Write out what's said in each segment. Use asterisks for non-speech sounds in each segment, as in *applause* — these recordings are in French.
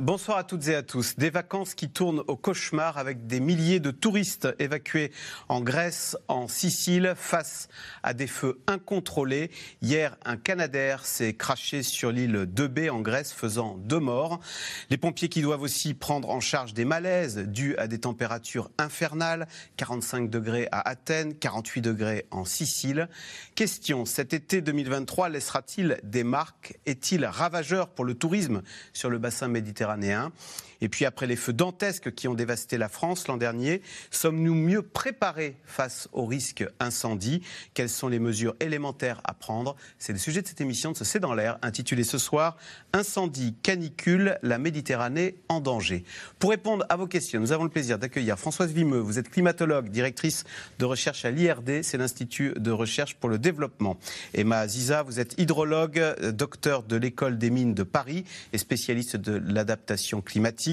Bonsoir à toutes et à tous. Des vacances qui tournent au cauchemar avec des milliers de touristes évacués en Grèce, en Sicile, face à des feux incontrôlés. Hier, un Canadair s'est craché sur l'île de B en Grèce, faisant deux morts. Les pompiers qui doivent aussi prendre en charge des malaises dus à des températures infernales, 45 degrés à Athènes, 48 degrés en Sicile. Question, cet été 2023 laissera-t-il des marques? Est-il ravageur pour le tourisme sur le bassin méditerranéen? méditerranéen et puis après les feux dantesques qui ont dévasté la France l'an dernier, sommes-nous mieux préparés face au risque incendie Quelles sont les mesures élémentaires à prendre? C'est le sujet de cette émission de ce C'est dans l'air, intitulée ce soir Incendie, canicule, la Méditerranée en danger. Pour répondre à vos questions, nous avons le plaisir d'accueillir Françoise Vimeux. Vous êtes climatologue, directrice de recherche à l'IRD, c'est l'Institut de recherche pour le développement. Emma Ziza, vous êtes hydrologue, docteur de l'école des mines de Paris et spécialiste de l'adaptation climatique.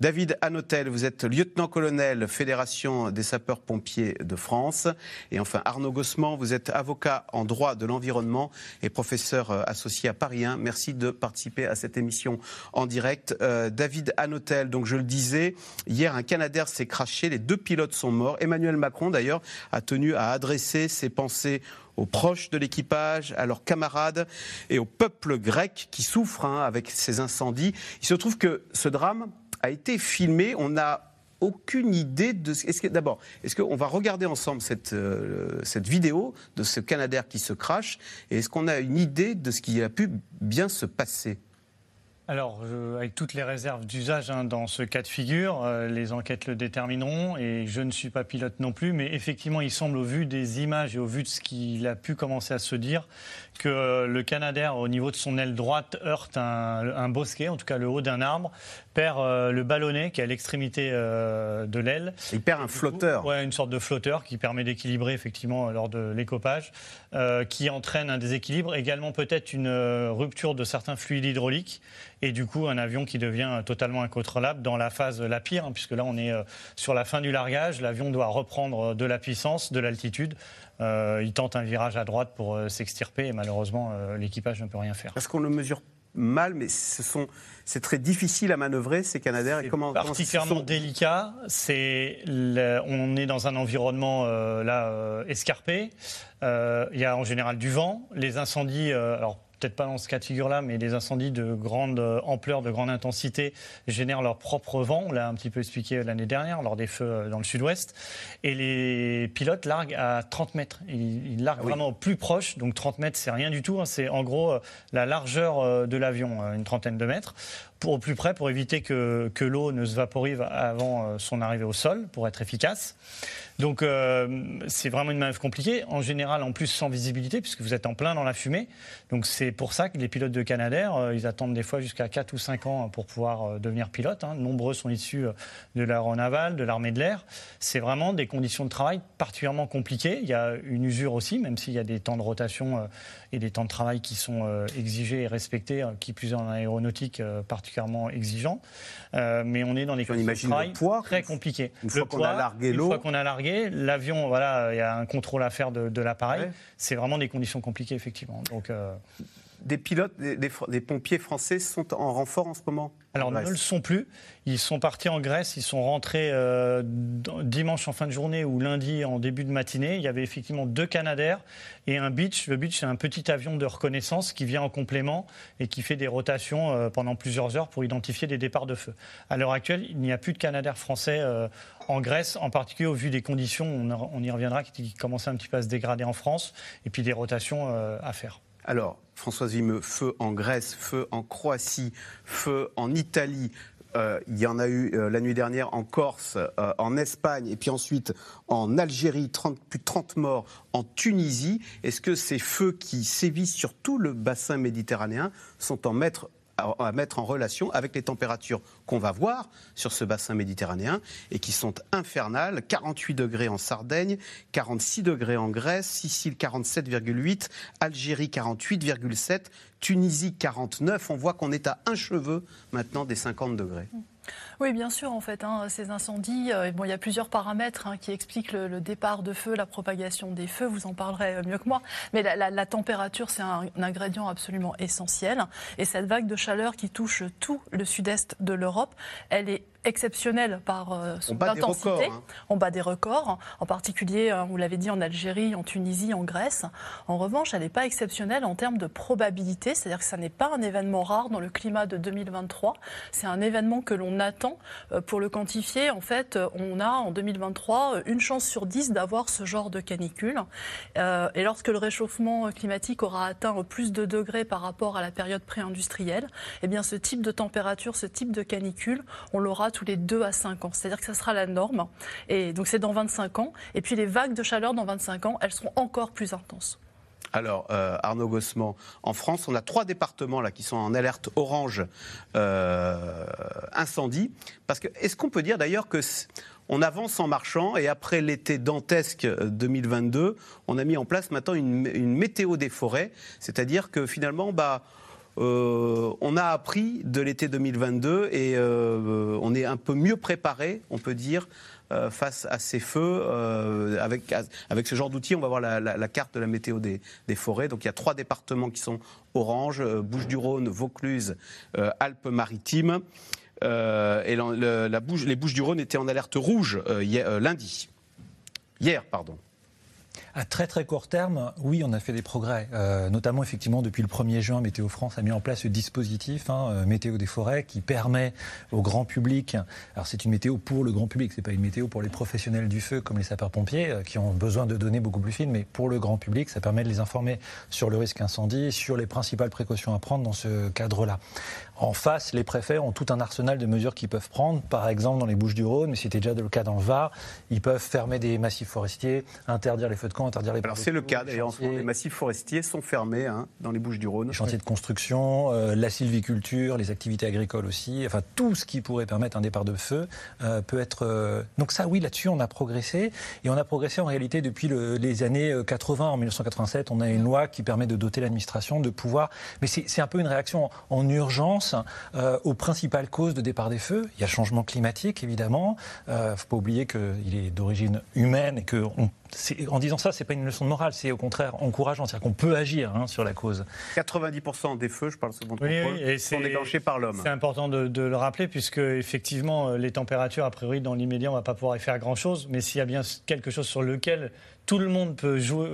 David Hanotel, vous êtes lieutenant-colonel Fédération des sapeurs-pompiers de France. Et enfin, Arnaud Gossement, vous êtes avocat en droit de l'environnement et professeur euh, associé à Paris 1. Merci de participer à cette émission en direct. Euh, David Hanotel, donc je le disais, hier un Canadair s'est craché, les deux pilotes sont morts. Emmanuel Macron d'ailleurs a tenu à adresser ses pensées aux proches de l'équipage, à leurs camarades et au peuple grec qui souffre hein, avec ces incendies. Il se trouve que ce drame a été filmé. On n'a aucune idée de ce que d'abord est-ce qu'on va regarder ensemble cette, euh, cette vidéo de ce Canadair qui se crache et est-ce qu'on a une idée de ce qui a pu bien se passer? Alors, avec toutes les réserves d'usage hein, dans ce cas de figure, euh, les enquêtes le détermineront et je ne suis pas pilote non plus, mais effectivement, il semble au vu des images et au vu de ce qu'il a pu commencer à se dire que euh, le Canadair, au niveau de son aile droite, heurte un, bosquet, en tout cas le haut d'un arbre, perd euh, le ballonnet qui est à l'extrémité de l'aile. Il perd un flotteur. Oui, une sorte de flotteur qui permet d'équilibrer effectivement lors de l'écopage, qui entraîne un déséquilibre, également peut-être une rupture de certains fluides hydrauliques et du coup un avion qui devient totalement incontrôlable dans la phase la pire, hein, puisque là on est euh, sur la fin du largage, l'avion doit reprendre de la puissance, de l'altitude. Euh, il tente un virage à droite pour euh, s'extirper et malheureusement l'équipage ne peut rien faire. Est-ce qu'on le mesure mal, mais ce sont, c'est très difficile à manœuvrer ces Canadair. Et comment, particulièrement délicat. C'est, on est dans un environnement là escarpé. Il y a en général du vent. Les incendies, alors peut-être pas dans ce cas de figure-là, mais des incendies de grande euh, ampleur, de grande intensité génèrent leur propre vent. On l'a un petit peu expliqué l'année dernière lors des feux euh, dans le sud-ouest. Et les pilotes larguent à 30 mètres. Ils, larguent ah vraiment au plus proche. Donc 30 mètres, c'est rien du tout. Hein. C'est en gros euh, la largeur de l'avion, une trentaine de mètres pour, au plus près pour éviter que, que l'eau ne se vaporise avant son arrivée au sol, pour être efficace. Donc euh, c'est vraiment une manœuvre compliquée, en général en plus sans visibilité, puisque vous êtes en plein dans la fumée. Donc c'est pour ça que les pilotes de Canadair, euh, ils attendent des fois jusqu'à 4 ou 5 ans pour pouvoir euh, devenir pilote. Hein. Nombreux sont issus de l'aéronaval, de l'armée de l'air. C'est vraiment des conditions de travail particulièrement compliquées. Il y a une usure aussi, même s'il y a des temps de rotation et des temps de travail qui sont exigés et respectés, qui plus en aéronautique particulièrement exigeants. mais on est dans des conditions de travail très compliquées. Une fois qu'on a largué l'eau. Une fois qu'on a largué L'avion, voilà, il y a un contrôle à faire de, l'appareil. C'est vraiment des conditions compliquées, effectivement. Donc, euh, des pilotes, des, pompiers français sont en renfort en ce moment? Alors, ne le sont plus. Ils sont partis en Grèce, ils sont rentrés euh, dimanche en fin de journée ou lundi en début de matinée. Il y avait effectivement deux Canadair et un Beach. Le Beach, c'est un petit avion de reconnaissance qui vient en complément et qui fait des rotations euh, pendant plusieurs heures pour identifier des départs de feu. À l'heure actuelle, il n'y a plus de Canadair français euh, en Grèce, en particulier au vu des conditions, on, y reviendra, qui commençaient un petit peu à se dégrader en France, et puis des rotations à faire. Alors, Françoise Vimeux, feu en Grèce, feu en Croatie, feu en Italie. Euh, il y en a eu euh, la nuit dernière en Corse, euh, en Espagne, et puis ensuite en Algérie, plus de 30 morts en Tunisie. Est-ce que ces feux qui sévissent sur tout le bassin méditerranéen sont en maître à, mettre en relation avec les températures qu'on va voir sur ce bassin méditerranéen et qui sont infernales. 48 degrés en Sardaigne, 46 degrés en Grèce, Sicile 47,8, Algérie 48,7, Tunisie 49. On voit qu'on est à un cheveu maintenant des 50 degrés. Oui, bien sûr, en fait, hein, ces incendies, euh, bon, il y a plusieurs paramètres hein, qui expliquent le, départ de feu, la propagation des feux, vous en parlerez euh, mieux que moi, mais la, température, c'est un, ingrédient absolument essentiel. Et cette vague de chaleur qui touche tout le sud-est de l'Europe, elle est exceptionnelle par euh, son intensité. Hein. On bat des records, en particulier, vous l'avez dit, en Algérie, en Tunisie, en Grèce. En revanche, elle n'est pas exceptionnelle en termes de probabilité, c'est-à-dire que ça n'est pas un événement rare dans le climat de 2023. C'est un événement que l'on attend euh, pour le quantifier, en fait, euh, on a en 2023 euh, une chance sur dix d'avoir ce genre de canicule. et lorsque le réchauffement climatique aura atteint plus de degrés par rapport à la période pré-industrielle, eh bien ce type de température, ce type de canicule, on l'aura tous les 2 à 5 ans. C'est-à-dire que ça sera la norme. Et donc c'est dans 25 ans. Et puis les vagues de chaleur dans 25 ans, elles seront encore plus intenses. Alors, euh, Arnaud Gossement, en France, on a trois départements là qui sont en alerte orange euh, incendie. Parce que, est-ce qu'on peut dire d'ailleurs que on avance en marchant et après l'été dantesque 2022, on a mis en place maintenant une, météo des forêts, c'est-à-dire que finalement, bah, euh, on a appris de l'été 2022 et on est un peu mieux préparé, on peut dire, euh, face à ces feux. Euh, avec, avec ce genre d'outils, on va voir la, carte de la météo des, forêts. Donc il y a trois départements qui sont orange, euh, Bouches-du-Rhône, Vaucluse, Alpes-Maritimes. les Bouches-du-Rhône étaient en alerte rouge lundi. Hier, pardon. À très très court terme, oui, on a fait des progrès. Euh, notamment, effectivement, depuis le 1er juin, Météo France a mis en place ce dispositif, hein, euh, Météo des forêts, qui permet au grand public, alors c'est une météo pour le grand public, c'est pas une météo pour les professionnels du feu comme les sapeurs-pompiers, euh, qui ont besoin de données beaucoup plus fines, mais pour le grand public, ça permet de les informer sur le risque incendie, sur les principales précautions à prendre dans ce cadre-là. En face, les préfets ont tout un arsenal de mesures qu'ils peuvent prendre. Par exemple, dans les Bouches-du-Rhône, mais c'était déjà le cas dans le Var, ils peuvent fermer des massifs forestiers, interdire les feux de interdire les. Alors c'est le cas d'ailleurs. Les massifs forestiers sont fermés hein, dans les Bouches-du-Rhône. Les chantiers de construction, euh, la sylviculture, les activités agricoles aussi. Enfin, tout ce qui pourrait permettre un départ de feu euh, peut être. Euh, donc ça, oui, là-dessus, on a progressé et on a progressé en réalité depuis les années 80. En 1987, on a une loi qui permet de doter l'administration de pouvoir. Mais c'est un peu une réaction en urgence aux principales causes de départ des feux. Il y a changement climatique, évidemment. Il ne faut pas oublier qu'il est d'origine humaine et que en disant ça, ce n'est pas une leçon de morale, c'est au contraire encourageant, c'est-à-dire qu'on peut agir hein, sur la cause. 90% des feux, je parle second contrôle, sont déclenchés par l'homme. C'est important de, le rappeler, puisque effectivement, euh, les températures, a priori, dans l'immédiat, on ne va pas pouvoir y faire grand-chose, mais s'il y a bien quelque chose sur lequel tout le monde peut jouer,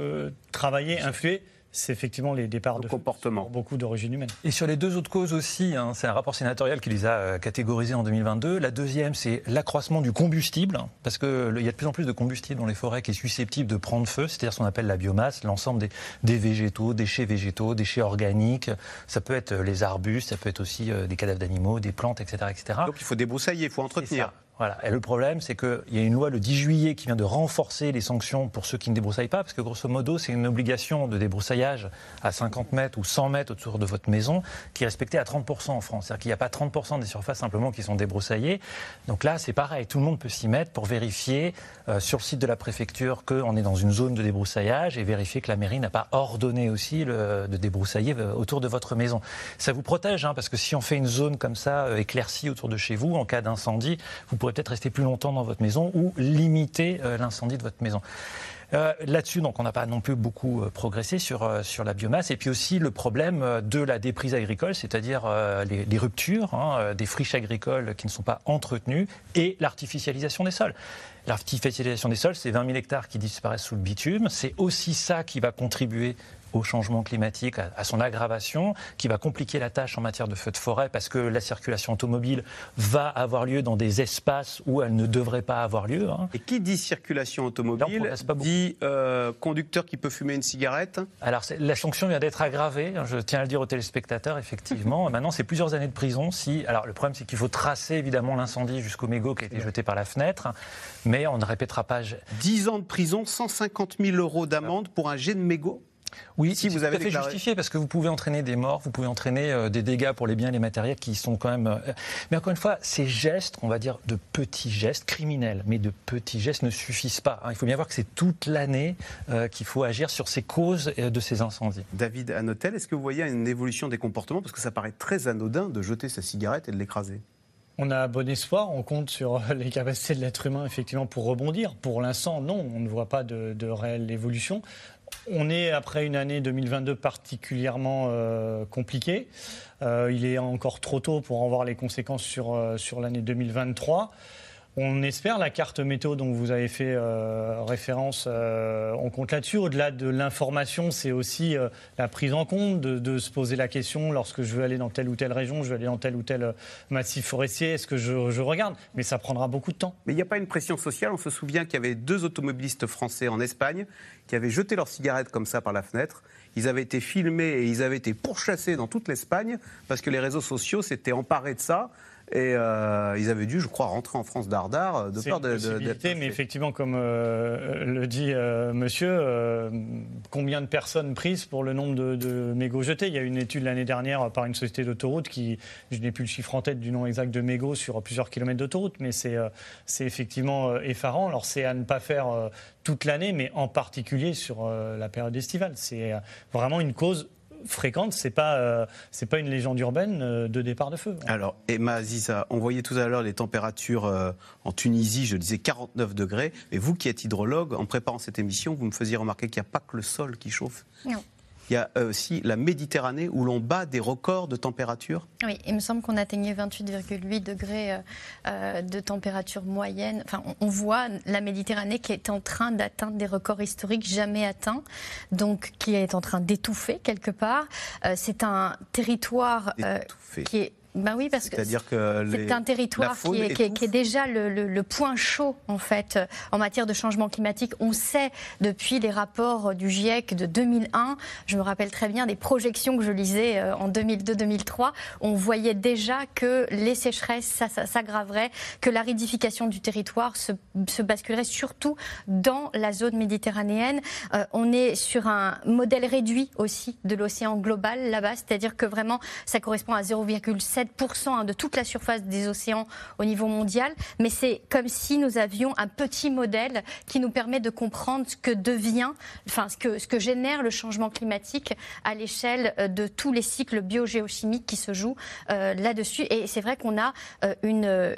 travailler, influer, c'est effectivement les départs de comportement. beaucoup d'origine humaine. Et sur les deux autres causes aussi, hein, c'est un rapport sénatorial qui les a euh, catégorisées en 2022. La deuxième, c'est l'accroissement du combustible, parce qu'il y a de plus en plus de combustible dans les forêts qui est susceptible de prendre feu, c'est-à-dire ce qu'on appelle la biomasse, l'ensemble des, des, végétaux, déchets végétaux, déchets organiques. Ça peut être euh, les arbustes, ça peut être aussi euh, des cadavres d'animaux, des plantes, etc., etc. Donc il faut débroussailler, il faut entretenir. Voilà. Et le problème, c'est qu'il y a une loi le 10 juillet qui vient de renforcer les sanctions pour ceux qui ne débroussaillent pas, parce que grosso modo, c'est une obligation de débroussaillage à 50 mètres ou 100 mètres autour de votre maison qui est respectée à 30% en France. C'est-à-dire qu'il n'y a pas 30% des surfaces simplement qui sont débroussaillées. Donc là, c'est pareil, tout le monde peut s'y mettre pour vérifier euh, sur le site de la préfecture qu'on est dans une zone de débroussaillage et vérifier que la mairie n'a pas ordonné aussi le, de débroussailler euh, autour de votre maison. Ça vous protège, hein, parce que si on fait une zone comme ça euh, éclaircie autour de chez vous, en cas d'incendie, vous peut-être rester plus longtemps dans votre maison ou limiter euh, l'incendie de votre maison. Euh, là-dessus, donc, on n'a pas non plus beaucoup euh, progressé sur, sur la biomasse. Et puis aussi le problème de la déprise agricole, c'est-à-dire les, ruptures hein, des friches agricoles qui ne sont pas entretenues et l'artificialisation des sols. L'artificialisation des sols, c'est 20 000 hectares qui disparaissent sous le bitume. C'est aussi ça qui va contribuer au changement climatique, à, son aggravation, qui va compliquer la tâche en matière de feux de forêt parce que la circulation automobile va avoir lieu dans des espaces où elle ne devrait pas avoir lieu. Hein. Et qui dit circulation automobile dit euh, conducteur qui peut fumer une cigarette? Alors la sanction vient d'être aggravée, hein, je tiens à le dire aux téléspectateurs, effectivement. *laughs* Maintenant, c'est plusieurs années de prison. Si, alors le problème, c'est qu'il faut tracer évidemment l'incendie jusqu'au mégot qui a été jeté par la fenêtre, mais on ne répétera pas. 10 ans de prison, 150 000 euros d'amende pour un jet de mégot? Oui, si vous avez tout à fait justifié parce que vous pouvez entraîner des morts, vous pouvez entraîner euh, des dégâts pour les biens et les matériels qui sont quand même. Euh, mais encore une fois, ces gestes, on va dire de petits gestes criminels, mais de petits gestes ne suffisent pas. Hein. Il faut bien voir que c'est toute l'année euh, qu'il faut agir sur ces causes de ces incendies. David Anotel, est-ce que vous voyez une évolution des comportements? Parce que ça paraît très anodin de jeter sa cigarette et de l'écraser on a bon espoir, on compte sur les capacités de l'être humain effectivement pour rebondir. Pour l'instant, non, on ne voit pas de, de réelle évolution. On est après une année 2022 particulièrement euh, compliquée. Euh, il est encore trop tôt pour en voir les conséquences sur, euh, sur l'année 2023. On espère la carte météo dont vous avez fait euh, référence, euh, on compte là-dessus. Au-delà de l'information, c'est aussi euh, la prise en compte de, se poser la question lorsque je veux aller dans telle ou telle région, je veux aller dans tel ou tel massif forestier, est-ce que je, je, regarde? Mais ça prendra beaucoup de temps. Mais il n'y a pas une pression sociale. On se souvient qu'il y avait deux automobilistes français en Espagne qui avaient jeté leurs cigarettes comme ça par la fenêtre. Ils avaient été filmés et ils avaient été pourchassés dans toute l'Espagne parce que les réseaux sociaux s'étaient emparés de ça. Et euh, ils avaient dû, je crois, rentrer en France d'Ardard euh, de peur d'être. Mais effectivement, comme euh, le dit monsieur, combien de personnes prises pour le nombre de, mégots jetés? Il y a une étude l'année dernière par une société d'autoroute qui, je n'ai plus le chiffre en tête du nom exact de mégots sur plusieurs kilomètres d'autoroute, mais c'est effectivement effarant. Alors c'est à ne pas faire toute l'année, mais en particulier sur la période estivale. C'est vraiment une cause fréquente, c'est pas euh, c'est pas une légende urbaine euh, de départ de feu. Alors Emma Aziza, on voyait tout à l'heure les températures euh, en Tunisie, je disais 49 degrés, mais vous qui êtes hydrologue, en préparant cette émission, vous me faisiez remarquer qu'il n'y a pas que le sol qui chauffe. Non il y a euh, aussi la Méditerranée où l'on bat des records de température Oui, il me semble qu'on atteignait 28,8 degrés euh, euh, de température moyenne. Enfin, on, voit la Méditerranée qui est en train d'atteindre des records historiques jamais atteints, donc qui est en train d'étouffer quelque part. C'est un territoire qui est ben oui, parce que c'est un territoire qui est, qui, est, déjà le, point chaud en fait en matière de changement climatique. On sait depuis les rapports du GIEC de 2001, je me rappelle très bien des projections que je lisais euh, en 2002-2003, on voyait déjà que les sécheresses s'aggraveraient, que l'aridification du territoire se, basculerait surtout dans la zone méditerranéenne. Euh, on est sur un modèle réduit aussi de l'océan global là-bas, c'est-à-dire que vraiment ça correspond à 0,7 Hein, de toute la surface des océans au niveau mondial, mais c'est comme si nous avions un petit modèle qui nous permet de comprendre ce que devient, enfin ce que, ce que génère le changement climatique à l'échelle euh, de tous les cycles biogéochimiques qui se jouent euh, là-dessus. Et c'est vrai qu'on a euh, une,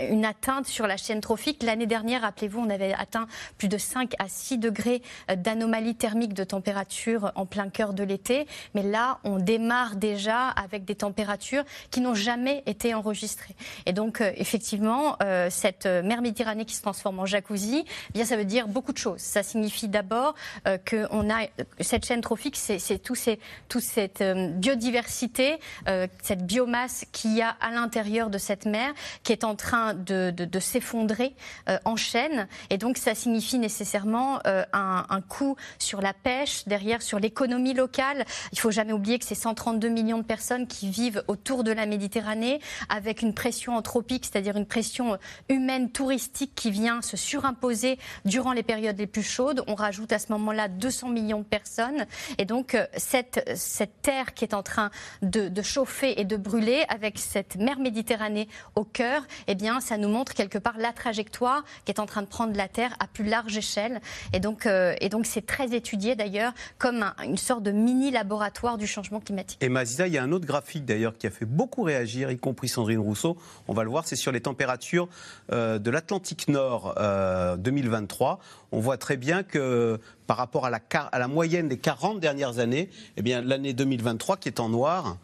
une atteinte sur la chaîne trophique. L'année dernière, rappelez-vous, on avait atteint plus de 5 à 6 degrés d'anomalie thermique de température en plein cœur de l'été. Mais là, on démarre déjà avec des températures qui n'ont jamais été enregistrés. Et donc, euh, effectivement, euh, cette euh, mer Méditerranée qui se transforme en jacuzzi, eh bien, ça veut dire beaucoup de choses. Ça signifie d'abord qu'on a cette chaîne trophique, c'est tout toute cette biodiversité, cette biomasse qu'il y a à l'intérieur de cette mer qui est en train de, de, s'effondrer en chaîne. Et donc, ça signifie nécessairement un, un coût sur la pêche, derrière sur l'économie locale. Il faut jamais oublier que c'est 132 millions de personnes qui vivent autour de la Méditerranée, avec une pression anthropique, c'est-à-dire une pression humaine touristique qui vient se surimposer durant les périodes les plus chaudes. On rajoute à ce moment-là 200 millions de personnes. Et donc, euh, cette, cette terre qui est en train de, de, chauffer et de brûler, avec cette mer Méditerranée au cœur, eh bien, ça nous montre quelque part la trajectoire qui est en train de prendre la Terre à plus large échelle. Et donc, euh, et donc c'est très étudié d'ailleurs comme une sorte de mini laboratoire du changement climatique. Et Mazisa, il y a un autre graphique d'ailleurs qui a fait beaucoup réagir, y compris Sandrine Rousseau. On va le voir, c'est sur les températures euh, de l'Atlantique Nord 2023. Euh, On voit très bien que par rapport à la, à la moyenne des 40 dernières années, eh l'année 2023 qui est en noir,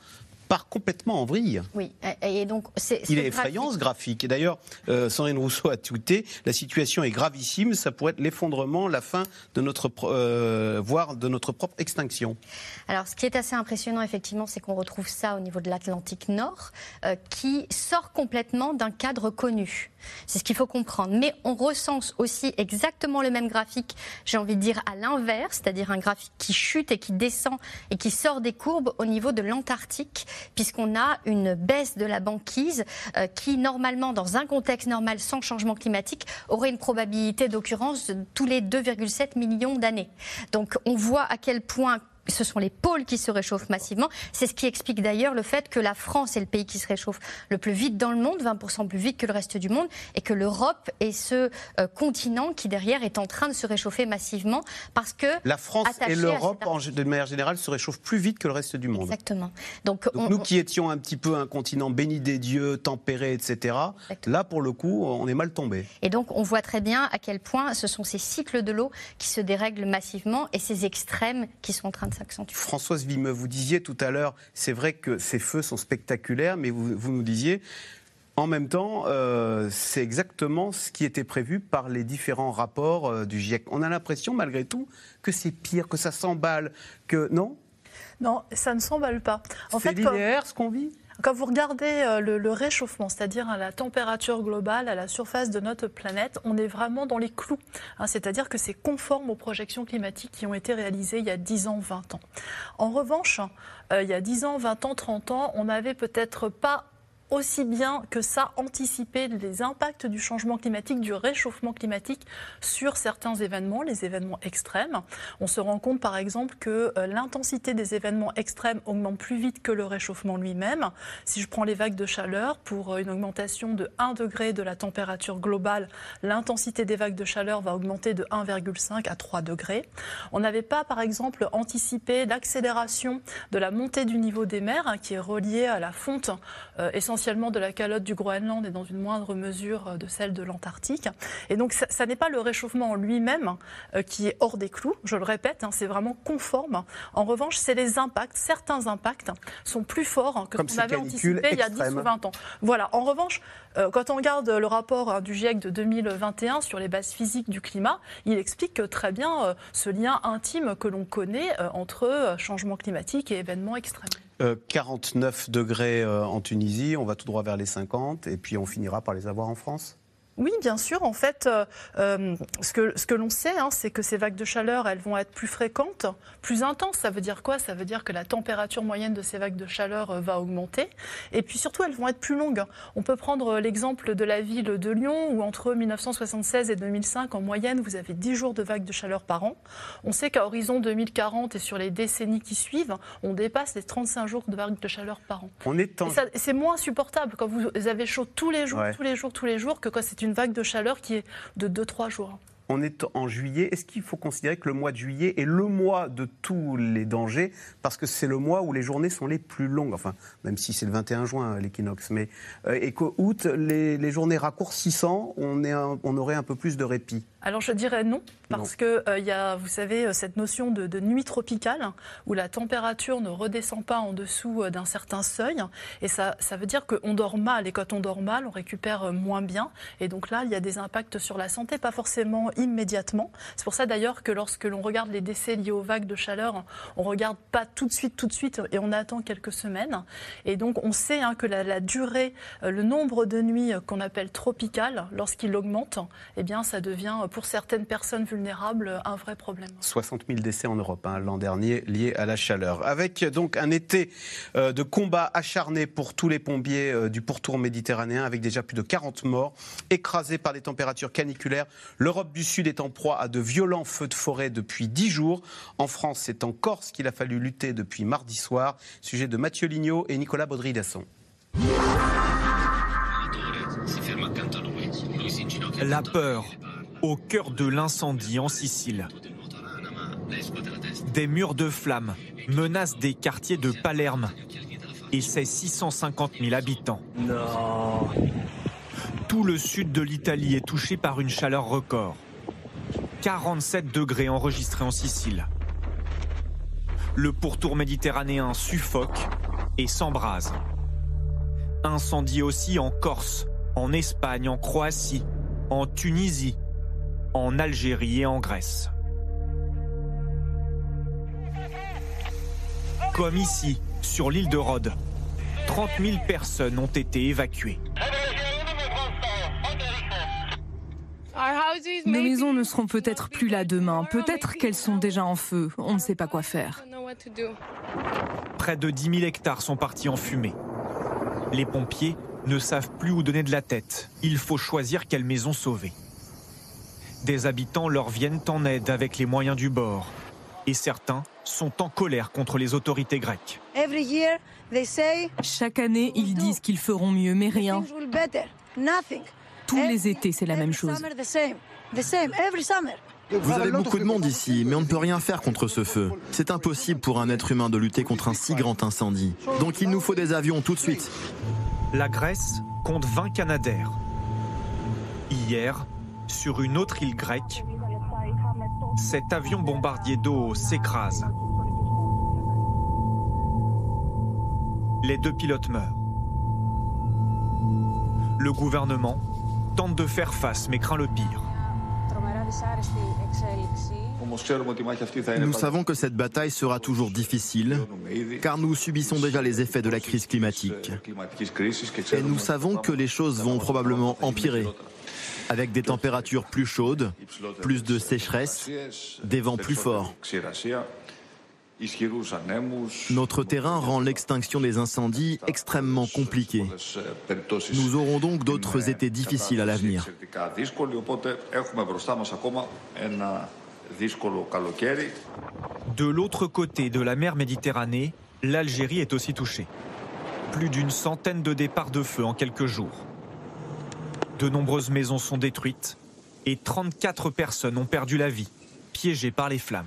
part complètement en vrille. Oui, et donc c'est. Il est effrayant ce graphique. Et d'ailleurs, euh, Sandrine Rousseau a tweeté la situation est gravissime, ça pourrait être l'effondrement, la fin de notre, euh, voire de notre propre extinction. Alors, ce qui est assez impressionnant, effectivement, c'est qu'on retrouve ça au niveau de l'Atlantique Nord, euh, qui sort complètement d'un cadre connu. C'est ce qu'il faut comprendre. Mais on recense aussi exactement le même graphique, j'ai envie de dire à l'inverse, c'est-à-dire un graphique qui chute et qui descend et qui sort des courbes au niveau de l'Antarctique puisqu'on a une baisse de la banquise euh, qui, normalement, dans un contexte normal sans changement climatique, aurait une probabilité d'occurrence tous les 2,7 millions d'années. Donc on voit à quel point ce sont les pôles qui se réchauffent massivement. C'est ce qui explique d'ailleurs le fait que la France est le pays qui se réchauffe le plus vite dans le monde, 20% plus vite que le reste du monde, et que l'Europe est ce euh, continent qui derrière est en train de se réchauffer massivement parce que la France et l'Europe, de manière générale, se réchauffent plus vite que le reste du monde. Exactement. Donc, nous qui étions un petit peu un continent béni des dieux, tempéré, etc. Là, pour le coup, on est mal tombé. Et donc, on voit très bien à quel point ce sont ces cycles de l'eau qui se dérèglent massivement et ces extrêmes qui sont en train de Françoise Vimeux, vous disiez tout à l'heure, c'est vrai que ces feux sont spectaculaires, mais vous, nous disiez, en même temps, euh, c'est exactement ce qui était prévu par les différents rapports euh, du GIEC. On a l'impression, malgré tout, que c'est pire, que ça s'emballe, que non? Non, ça ne s'emballe pas. C'est linéaire ce qu'on vit? Quand vous regardez euh, le, réchauffement, c'est-à-dire la température globale à la surface de notre planète, on est vraiment dans les clous. Hein, c'est-à-dire que c'est conforme aux projections climatiques qui ont été réalisées il y a 10 ans, 20 ans. En revanche, euh, il y a 10 ans, 20 ans, 30 ans, on n'avait peut-être pas aussi bien que ça anticiper les impacts du changement climatique, du réchauffement climatique sur certains événements, les événements extrêmes. On se rend compte par exemple que euh, l'intensité des événements extrêmes augmente plus vite que le réchauffement lui-même. Si je prends les vagues de chaleur, pour euh, une augmentation de 1 degré de la température globale, l'intensité des vagues de chaleur va augmenter de 1,5 à 3 degrés. On n'avait pas par exemple anticipé l'accélération de la montée du niveau des mers hein, qui est reliée à la fonte euh, essentielle essentiellement de la calotte du Groenland et dans une moindre mesure euh, de celle de l'Antarctique. Et donc ça, n'est pas le réchauffement en lui-même euh, qui est hors des clous, je le répète, hein, c'est vraiment conforme. En revanche, c'est les impacts, certains impacts sont plus forts que ce qu'on avait anticipé il y a 10 ou 20 ans. Voilà. En revanche, euh, quand on regarde le rapport hein, du GIEC de 2021 sur les bases physiques du climat, il explique très bien ce lien intime que l'on connaît entre changement climatique et événements extrêmes. 49 degrés en Tunisie, on va tout droit vers les 50 et puis on finira par les avoir en France oui, bien sûr. En fait, euh, euh, ce que, ce que l'on sait, hein, c'est que ces vagues de chaleur, elles vont être plus fréquentes, plus intenses. Ça veut dire quoi? Ça veut dire que la température moyenne de ces vagues de chaleur euh, va augmenter. Et puis surtout, elles vont être plus longues. On peut prendre l'exemple de la ville de Lyon, où entre 1976 et 2005, en moyenne, vous avez 10 jours de vagues de chaleur par an. On sait qu'à horizon 2040 et sur les décennies qui suivent, on dépasse les 35 jours de vagues de chaleur par an. On est C'est moins supportable quand vous avez chaud tous les jours, tous les jours, tous les jours, que quand c'est une vague de chaleur qui est de 2-3 jours. On est en juillet. Est-ce qu'il faut considérer que le mois de juillet est le mois de tous les dangers? Parce que c'est le mois où les journées sont les plus longues. Enfin, même si c'est le 21 juin, l'équinoxe. Mais, euh, et qu'août, les, les journées raccourcissant, on, est on aurait un peu plus de répit. Alors je dirais non, parce qu'il euh, y a, vous savez, euh, cette notion de, nuit tropicale, où la température ne redescend pas en dessous euh, d'un certain seuil, et ça, ça veut dire qu'on dort mal, et quand on dort mal, on récupère moins bien, et donc là, il y a des impacts sur la santé, pas forcément immédiatement. C'est pour ça d'ailleurs que lorsque l'on regarde les décès liés aux vagues de chaleur, on regarde pas tout de suite, tout de suite, et on attend quelques semaines. Et donc on sait hein, que la, durée, le nombre de nuits qu'on appelle tropicales, lorsqu'il augmente, eh bien ça devient pour certaines personnes vulnérables un vrai problème. 60 000 décès en Europe hein, l'an dernier liés à la chaleur. Avec donc un été euh, de combat acharné pour tous les pompiers euh, du pourtour méditerranéen, avec déjà plus de 40 morts, écrasés par des températures caniculaires. L'Europe du Sud est en proie à de violents feux de forêt depuis 10 jours. En France, c'est en Corse qu'il a fallu lutter depuis mardi soir. Sujet de Mathieu Lignot et Nicolas Baudry-Dasson. La peur, au cœur de l'incendie en Sicile. Des murs de flammes menacent des quartiers de Palerme et ses 650 000 habitants. Tout le sud de l'Italie est touché par une chaleur record. 47 degrés enregistrés en Sicile. Le pourtour méditerranéen suffoque et s'embrase. Incendie aussi en Corse, en Espagne, en Croatie, en Tunisie, en Algérie et en Grèce. Comme ici, sur l'île de Rhodes, 30 000 personnes ont été évacuées. Nos maisons ne seront peut-être plus là demain, peut-être qu'elles sont déjà en feu, on ne sait pas quoi faire. Près de 10 000 hectares sont partis en fumée. Les pompiers ne savent plus où donner de la tête. Il faut choisir quelle maison sauver. Des habitants leur viennent en aide avec les moyens du bord. Et certains sont en colère contre les autorités grecques. Chaque année, ils disent qu'ils feront mieux, mais rien. Tous les étés, c'est la même chose. Vous avez beaucoup de monde ici, mais on ne peut rien faire contre ce feu. C'est impossible pour un être humain de lutter contre un si grand incendie. Donc il nous faut des avions tout de suite. La Grèce compte 20 Canadaires. Hier, sur une autre île grecque, cet avion bombardier d'eau s'écrase. Les deux pilotes meurent. Le gouvernement tente de faire face mais craint le pire. Nous savons que cette bataille sera toujours difficile, car nous subissons déjà les effets de la crise climatique. Et nous savons que les choses vont probablement empirer, avec des températures plus chaudes, plus de sécheresse, des vents plus forts. Notre terrain rend l'extinction des incendies extrêmement compliquée. Nous aurons donc d'autres étés difficiles à l'avenir. De l'autre côté de la mer Méditerranée, l'Algérie est aussi touchée. Plus d'une centaine de départs de feu en quelques jours. De nombreuses maisons sont détruites et 34 personnes ont perdu la vie, piégées par les flammes.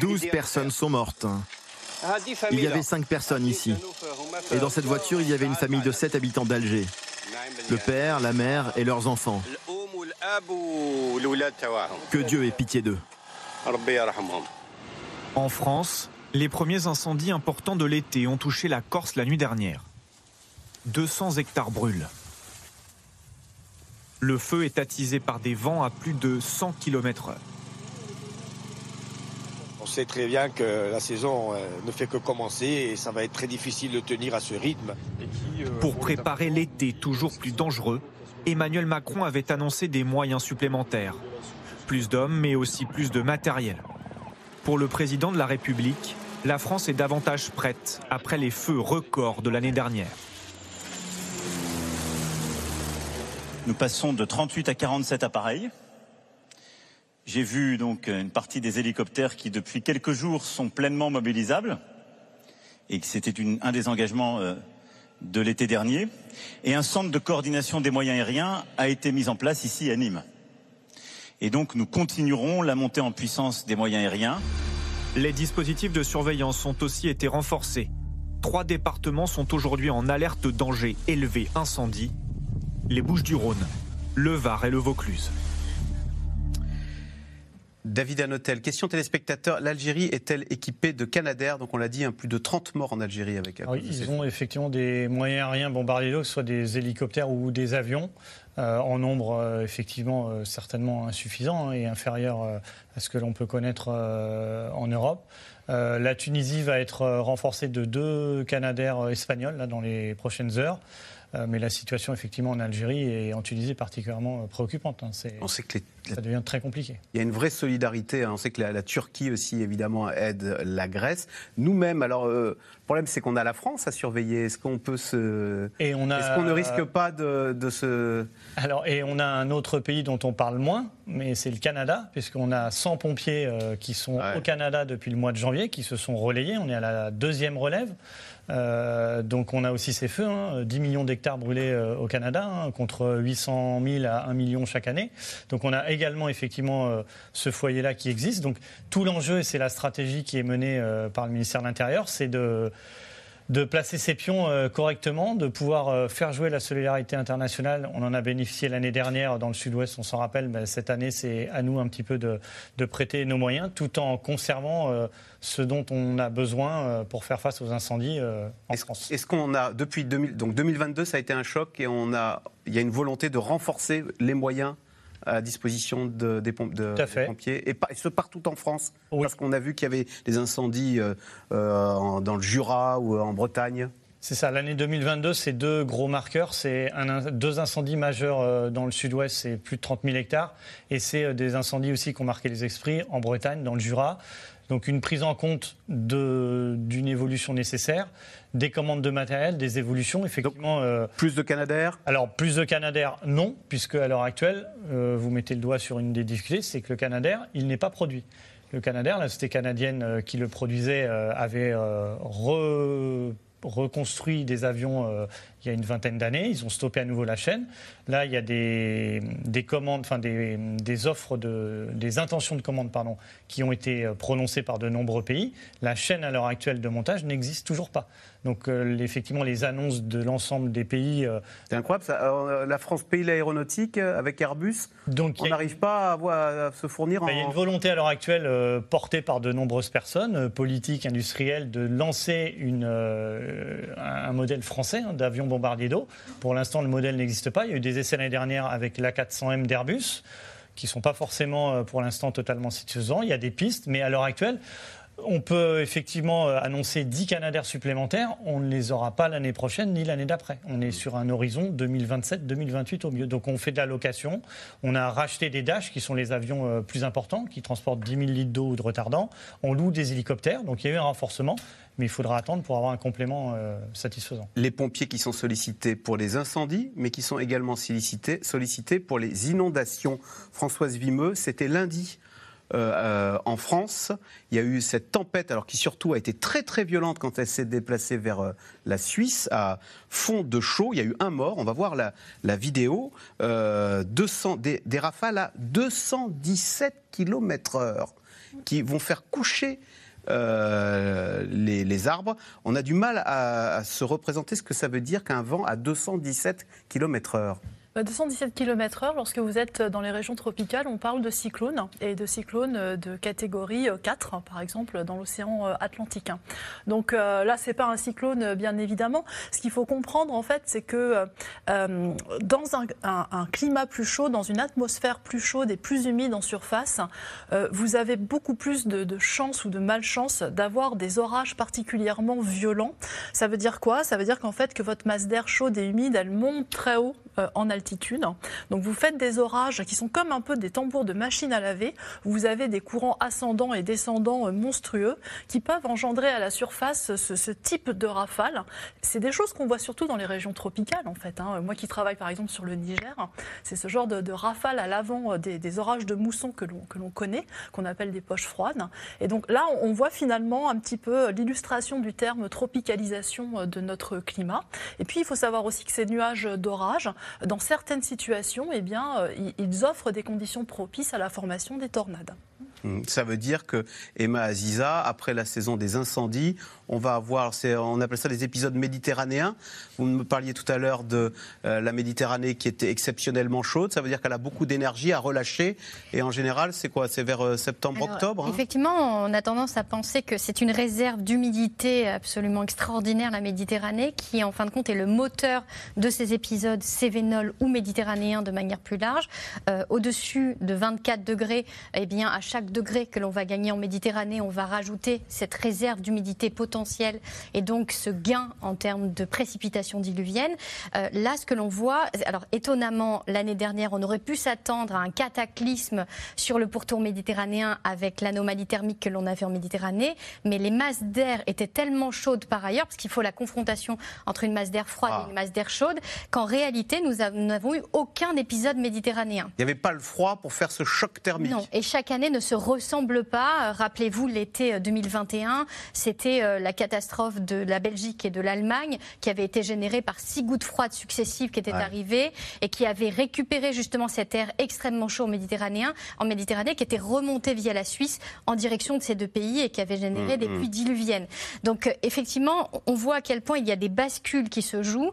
12 personnes sont mortes. Il y avait 5 personnes ici. Et dans cette voiture, il y avait une famille de 7 habitants d'Alger. Le père, la mère et leurs enfants. Que Dieu ait pitié d'eux. En France, les premiers incendies importants de l'été ont touché la Corse la nuit dernière. 200 hectares brûlent. Le feu est attisé par des vents à plus de 100 km/h. On sait très bien que la saison euh, ne fait que commencer et ça va être très difficile de tenir à ce rythme. Pour préparer l'été toujours plus dangereux, Emmanuel Macron avait annoncé des moyens supplémentaires. Plus d'hommes, mais aussi plus de matériel. Pour le président de la République, la France est davantage prête après les feux records de l'année dernière. Nous passons de 38 à 47 appareils. J'ai vu donc une partie des hélicoptères qui, depuis quelques jours, sont pleinement mobilisables. Et c'était un des engagements euh, de l'été dernier. Et un centre de coordination des moyens aériens a été mis en place ici à Nîmes. Et donc nous continuerons la montée en puissance des moyens aériens. Les dispositifs de surveillance ont aussi été renforcés. Trois départements sont aujourd'hui en alerte danger élevé incendie. Les Bouches-du-Rhône, le Var et le Vaucluse. David Anotel, question téléspectateur. L'Algérie est-elle équipée de Canadair? Donc on l'a dit, un plus de 30 morts en Algérie avec. Oui, ils ont effectivement des moyens aériens bombardiers d'eau, que ce soit des hélicoptères ou des avions, euh, en nombre euh, effectivement euh, certainement insuffisant hein, et inférieur à ce que l'on peut connaître en Europe. la Tunisie va être renforcée de deux Canadair espagnols là, dans les prochaines heures. Euh, mais la situation, effectivement, en Algérie et en Tunisie est particulièrement euh, préoccupante. Hein. On sait que ça devient très compliqué. Il y a une vraie solidarité. Hein. On sait que la, Turquie aussi, évidemment, aide la Grèce. Nous-mêmes, alors, euh, le problème, c'est qu'on a la France à surveiller. Est-ce qu'on peut se. Et on a... Est-ce qu'on ne risque pas de, de, se. Alors, et on a un autre pays dont on parle moins, mais c'est le Canada, puisqu'on a 100 pompiers qui sont au Canada depuis le mois de janvier, qui se sont relayés. On est à la deuxième relève. Euh, donc on a aussi ces feux, 10 hein, millions d'hectares brûlés euh, au Canada, hein, contre 800 000 à 1 million chaque année. Donc on a également effectivement euh, ce foyer-là qui existe. Donc tout l'enjeu, et c'est la stratégie qui est menée par le ministère de l'Intérieur, c'est de de placer ses pions euh, correctement, de pouvoir euh, faire jouer la solidarité internationale. On en a bénéficié l'année dernière dans le sud-ouest, on s'en rappelle. Mais cette année, c'est à nous un petit peu de, prêter nos moyens tout en conservant euh, ce dont on a besoin pour faire face aux incendies en France. Est-ce qu'on a, depuis 2000, donc 2022, ça a été un choc et on a, il y a une volonté de renforcer les moyens à disposition de, des, pompiers, et, ce partout en France, parce qu'on a vu qu'il y avait des incendies euh, euh, dans le Jura ou en Bretagne. C'est ça, l'année 2022, c'est deux gros marqueurs. C'est deux incendies majeurs euh, dans le sud-ouest, c'est plus de 30 000 hectares. Et c'est euh, des incendies aussi qui ont marqué les esprits en Bretagne, dans le Jura. Donc une prise en compte d'une évolution nécessaire, des commandes de matériel, des évolutions, effectivement. Euh, plus de Canadair? Alors plus de Canadair, non, puisque à l'heure actuelle, vous mettez le doigt sur une des difficultés, c'est que le Canadair, il n'est pas produit. Le Canadair, la société canadienne qui le produisait, avait re reconstruit des avions euh, il y a une vingtaine d'années. Ils ont stoppé à nouveau la chaîne. Là, il y a des, commandes, enfin des, offres, de, des intentions de commande pardon, qui ont été euh, prononcées par de nombreux pays. La chaîne à l'heure actuelle de montage n'existe toujours pas. Donc euh, effectivement, les annonces de l'ensemble des pays. Euh, C'est incroyable. Ça. la France paye l'aéronautique avec Airbus. Donc, on n'arrive pas à, se fournir. en... Il y a une volonté à l'heure actuelle portée par de nombreuses personnes, politiques, industrielles, de lancer une, un modèle français hein, d'avion bombardier d'eau. Pour l'instant, le modèle n'existe pas. Il y a eu des essais l'année dernière avec l'A400M d'Airbus qui ne sont pas forcément euh, pour l'instant totalement satisfaisants. Il y a des pistes, mais à l'heure actuelle, on peut effectivement euh, annoncer 10 Canadaires supplémentaires. On ne les aura pas l'année prochaine ni l'année d'après. On est sur un horizon 2027-2028 au mieux. Donc on fait de la location. On a racheté des Dash qui sont les avions euh, plus importants qui transportent 10 000 litres d'eau ou de retardant. On loue des hélicoptères. Donc il y a eu un renforcement mais il faudra attendre pour avoir un complément euh, satisfaisant. Les pompiers qui sont sollicités pour les incendies, mais qui sont également sollicités, pour les inondations. Françoise Vimeux, c'était lundi. Euh, euh, en France, il y a eu cette tempête, alors qui surtout a été très très violente quand elle s'est déplacée vers la Suisse, à fond de chaud. Il y a eu un mort. On va voir la, vidéo. 200, des, des, rafales à 217 km/h qui vont faire coucher euh, les, arbres, on a du mal à, à, se représenter ce que ça veut dire qu'un vent à 217 km/h. 217 km/h, lorsque vous êtes dans les régions tropicales, on parle de cyclones et de cyclones euh, de catégorie 4, euh, par exemple, dans l'océan euh, Atlantique. Donc là, c'est pas un cyclone, bien évidemment. Ce qu'il faut comprendre, en fait, c'est que dans un, climat plus chaud, dans une atmosphère plus chaude et plus humide en surface, vous avez beaucoup plus de, de chance ou de malchance d'avoir des orages particulièrement violents. Ça veut dire quoi? Ça veut dire qu'en fait, que votre masse d'air chaude et humide, elle monte très haut en altitude donc vous faites des orages qui sont comme un peu des tambours de machine à laver. Vous avez des courants ascendants et descendants euh, monstrueux qui peuvent engendrer à la surface ce, type de rafales. C'est des choses qu'on voit surtout dans les régions tropicales en fait. Hein. Moi qui travaille par exemple sur le Niger, c'est ce genre de, rafales à l'avant euh, des, orages de mousson que l'on connaît, qu'on appelle des poches froides. Et donc là, on voit finalement un petit peu l'illustration du terme tropicalisation euh, de notre climat. Et puis il faut savoir aussi que ces nuages d'orage, dans certaines situations, eh bien, euh, ils offrent des conditions propices à la formation des tornades. Hum, ça veut dire que Emma Aziza, après la saison des incendies, on va avoir, on appelle ça les épisodes méditerranéens. Vous me parliez tout à l'heure de euh, la Méditerranée qui était exceptionnellement chaude. Ça veut dire qu'elle a beaucoup d'énergie à relâcher. Et en général, c'est quoi? C'est vers euh, septembre-octobre hein? Effectivement, on a tendance à penser que c'est une réserve d'humidité absolument extraordinaire, la Méditerranée, qui en fin de compte est le moteur de ces épisodes cévénols ou méditerranéens de manière plus large. Euh, au-dessus de 24 degrés, eh bien, à chaque degré que l'on va gagner en Méditerranée, on va rajouter cette réserve d'humidité potentielle et donc ce gain en termes de précipitations diluviennes. Euh, là, ce que l'on voit, alors étonnamment, l'année dernière, on aurait pu s'attendre à un cataclysme sur le pourtour méditerranéen avec l'anomalie thermique que l'on avait en Méditerranée, mais les masses d'air étaient tellement chaudes par ailleurs, parce qu'il faut la confrontation entre une masse d'air froide et ah. une masse d'air chaude, qu'en réalité, nous n'avons eu aucun épisode méditerranéen. Il n'y avait pas le froid pour faire ce choc thermique. Non, et chaque année ne se ressemble pas. Rappelez-vous, l'été 2021, euh, c'était euh, la catastrophe de la Belgique et de l'Allemagne qui avait été générée par six gouttes froides successives qui étaient arrivées et qui avaient récupéré justement cet air extrêmement chaud méditerranéen, en Méditerranée, qui était remonté via la Suisse en direction de ces deux pays et qui avait généré mm, des mm. pluies diluviennes. Donc euh, effectivement, on voit à quel point il y a des bascules qui se jouent.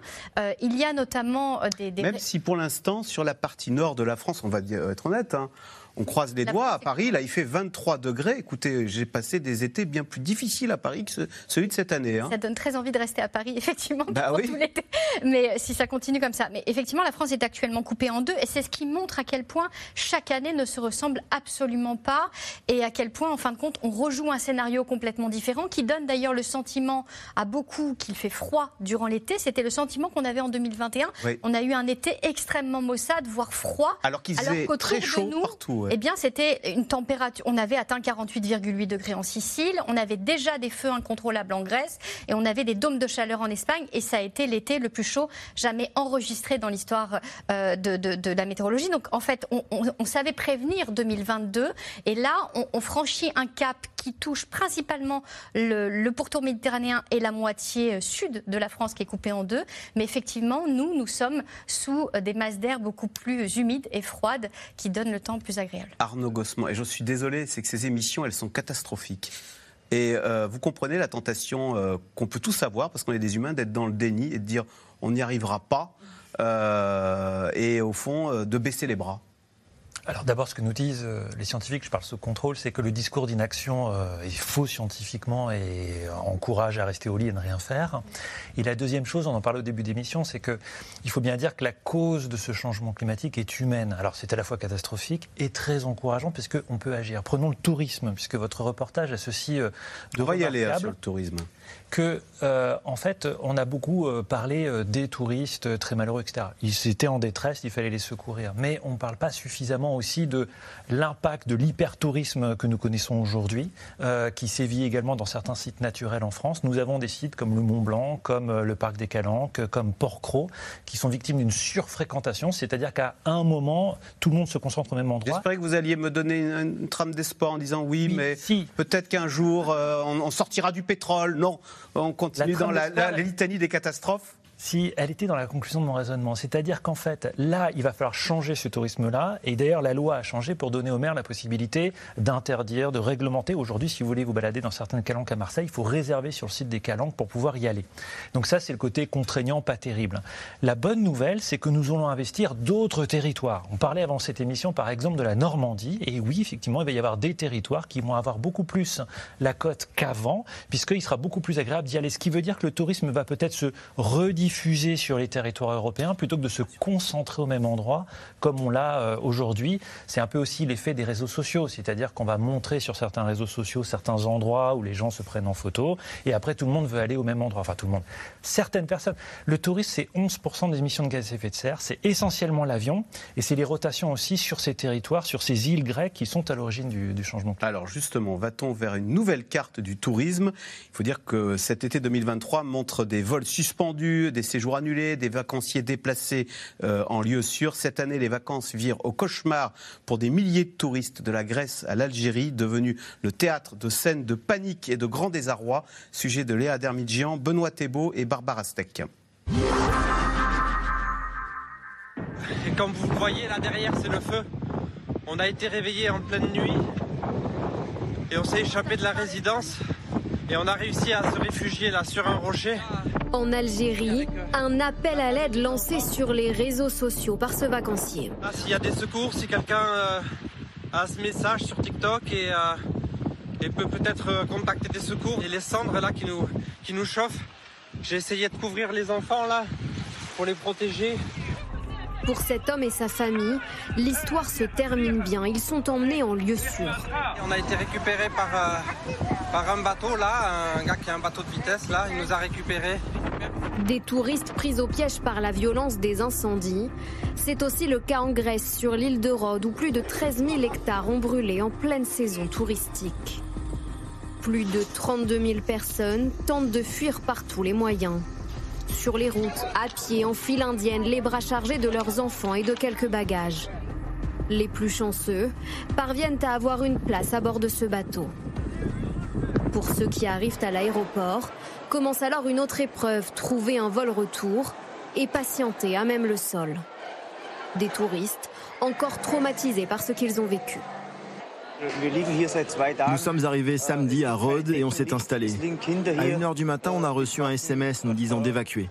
il y a notamment des, Même si pour l'instant, sur la partie nord de la France, on va être honnête, hein, on croise les doigts. À Paris, là, il fait 23 degrés. Écoutez, j'ai passé des étés bien plus difficiles à Paris que celui de cette année. Hein. Ça donne très envie de rester à Paris, *laughs* effectivement, bah oui. tout l'été. Mais si ça continue comme ça. Mais effectivement, la France est actuellement coupée en deux. Et c'est ce qui montre à quel point chaque année ne se ressemble absolument pas. Et à quel point, en fin de compte, on rejoue un scénario complètement différent qui donne d'ailleurs le sentiment à beaucoup qu'il fait froid durant l'été. C'était le sentiment qu'on avait en 2021. On a eu un été extrêmement maussade, voire froid. Alors qu'il faisait très chaud nous, partout. Eh bien, c'était une température. On avait atteint 48,8 degrés en Sicile. On avait déjà des feux incontrôlables en Grèce. Et on avait des dômes de chaleur en Espagne. Et ça a été l'été le plus chaud jamais enregistré dans l'histoire euh, de, la météorologie. Donc, en fait, on, savait prévenir 2022. Et là, on, franchit un cap qui touche principalement le, le pourtour méditerranéen et la moitié euh, sud de la France qui est coupée en deux. Mais effectivement, nous, nous sommes sous euh, des masses d'air beaucoup plus humides et froides qui donnent le temps plus agréable. Arnaud Gossement, et je suis désolé, c'est que ces émissions, elles sont catastrophiques. Et euh, vous comprenez la tentation euh, qu'on peut tous avoir, parce qu'on est des humains, d'être dans le déni et de dire on n'y arrivera pas, et au fond, de baisser les bras. Alors d'abord, ce que nous disent euh, les scientifiques, je parle sous contrôle, c'est que le discours d'inaction euh, est faux scientifiquement et encourage à rester au lit et ne rien faire. Et la deuxième chose, on en parlait au début d'émission, c'est qu'il faut bien dire que la cause de ce changement climatique est humaine. Alors c'est à la fois catastrophique et très encourageant puisqu'on peut agir. Prenons le tourisme, puisque votre reportage a ceci euh, de On va y aller hein, sur le tourisme que, euh, en fait, on a beaucoup euh, parlé euh, des touristes très malheureux, etc. Ils étaient en détresse, il fallait les secourir. Mais on ne parle pas suffisamment aussi de l'impact de l'hypertourisme que nous connaissons aujourd'hui, qui sévit également dans certains sites naturels en France. Nous avons des sites comme le Mont Blanc, comme le parc des Calanques, comme Port-Cros, qui sont victimes d'une surfréquentation, c'est-à-dire qu'à un moment, tout le monde se concentre au même endroit. J'espérais que vous alliez me donner une, trame d'espoir en disant oui, mais si. peut-être qu'un jour, on sortira du pétrole. Non, on continue dans la, litanie des catastrophes si elle était dans la conclusion de mon raisonnement. C'est-à-dire qu'en fait, là, il va falloir changer ce tourisme-là. Et d'ailleurs, la loi a changé pour donner aux maires la possibilité d'interdire, de réglementer. Aujourd'hui, si vous voulez vous balader dans certaines calanques à Marseille, il faut réserver sur le site des calanques pour pouvoir y aller. Donc ça, c'est le côté contraignant, pas terrible. La bonne nouvelle, c'est que nous allons investir d'autres territoires. On parlait avant cette émission, par exemple, de la Normandie. Et oui, effectivement, il va y avoir des territoires qui vont avoir beaucoup plus la côte qu'avant, puisqu'il sera beaucoup plus agréable d'y aller. Ce qui veut dire que le tourisme va peut-être se rediriger diffuser sur les territoires européens plutôt que de se concentrer au même endroit comme on l'a euh, aujourd'hui. C'est un peu aussi l'effet des réseaux sociaux, c'est-à-dire qu'on va montrer sur certains réseaux sociaux certains endroits où les gens se prennent en photo et après tout le monde veut aller au même endroit. Enfin tout le monde. Certaines personnes. Le tourisme, c'est 11% des émissions de gaz à effet de serre. C'est essentiellement l'avion et c'est les rotations aussi sur ces territoires, sur ces îles grecques qui sont à l'origine du, changement. Alors justement, va-t-on vers une nouvelle carte du tourisme? Il faut dire que cet été 2023 montre des vols suspendus, des séjours annulés, des vacanciers déplacés euh, en lieu sûr. Cette année, les vacances virent au cauchemar pour des milliers de touristes de la Grèce à l'Algérie, devenu le théâtre de scènes de panique et de grand désarroi. Sujet de Léa Dermidjian, Benoît Thébault et Barbara Steck. Comme vous voyez là derrière, c'est le feu. On a été réveillé en pleine nuit et on s'est échappé de la résidence et on a réussi à se réfugier là sur un rocher. En Algérie, un appel à l'aide lancé sur les réseaux sociaux par ce vacancier. Ah, s'il y a des secours, si quelqu'un euh, a ce message sur TikTok et, euh, peut peut-être euh, contacter des secours. Et les cendres là qui nous, qui nous chauffent. J'ai essayé de couvrir les enfants là pour les protéger. Pour cet homme et sa famille, l'histoire se termine bien. Ils sont emmenés en lieu sûr. On a été récupérés par, euh, par un bateau là, un gars qui a un bateau de vitesse là, il nous a récupérés. Des touristes pris au piège par la violence des incendies. C'est aussi le cas en Grèce, sur l'île de Rhodes, où plus de 13 000 hectares ont brûlé en pleine saison touristique. Plus de 32 000 personnes tentent de fuir par tous les moyens sur les routes, à pied, en file indienne, les bras chargés de leurs enfants et de quelques bagages. Les plus chanceux parviennent à avoir une place à bord de ce bateau. Pour ceux qui arrivent à l'aéroport, commence alors une autre épreuve, trouver un vol retour et patienter à même le sol. Des touristes encore traumatisés par ce qu'ils ont vécu. Nous sommes arrivés samedi à Rhodes et on s'est installé. À 1h du matin, on a reçu un SMS nous disant d'évacuer.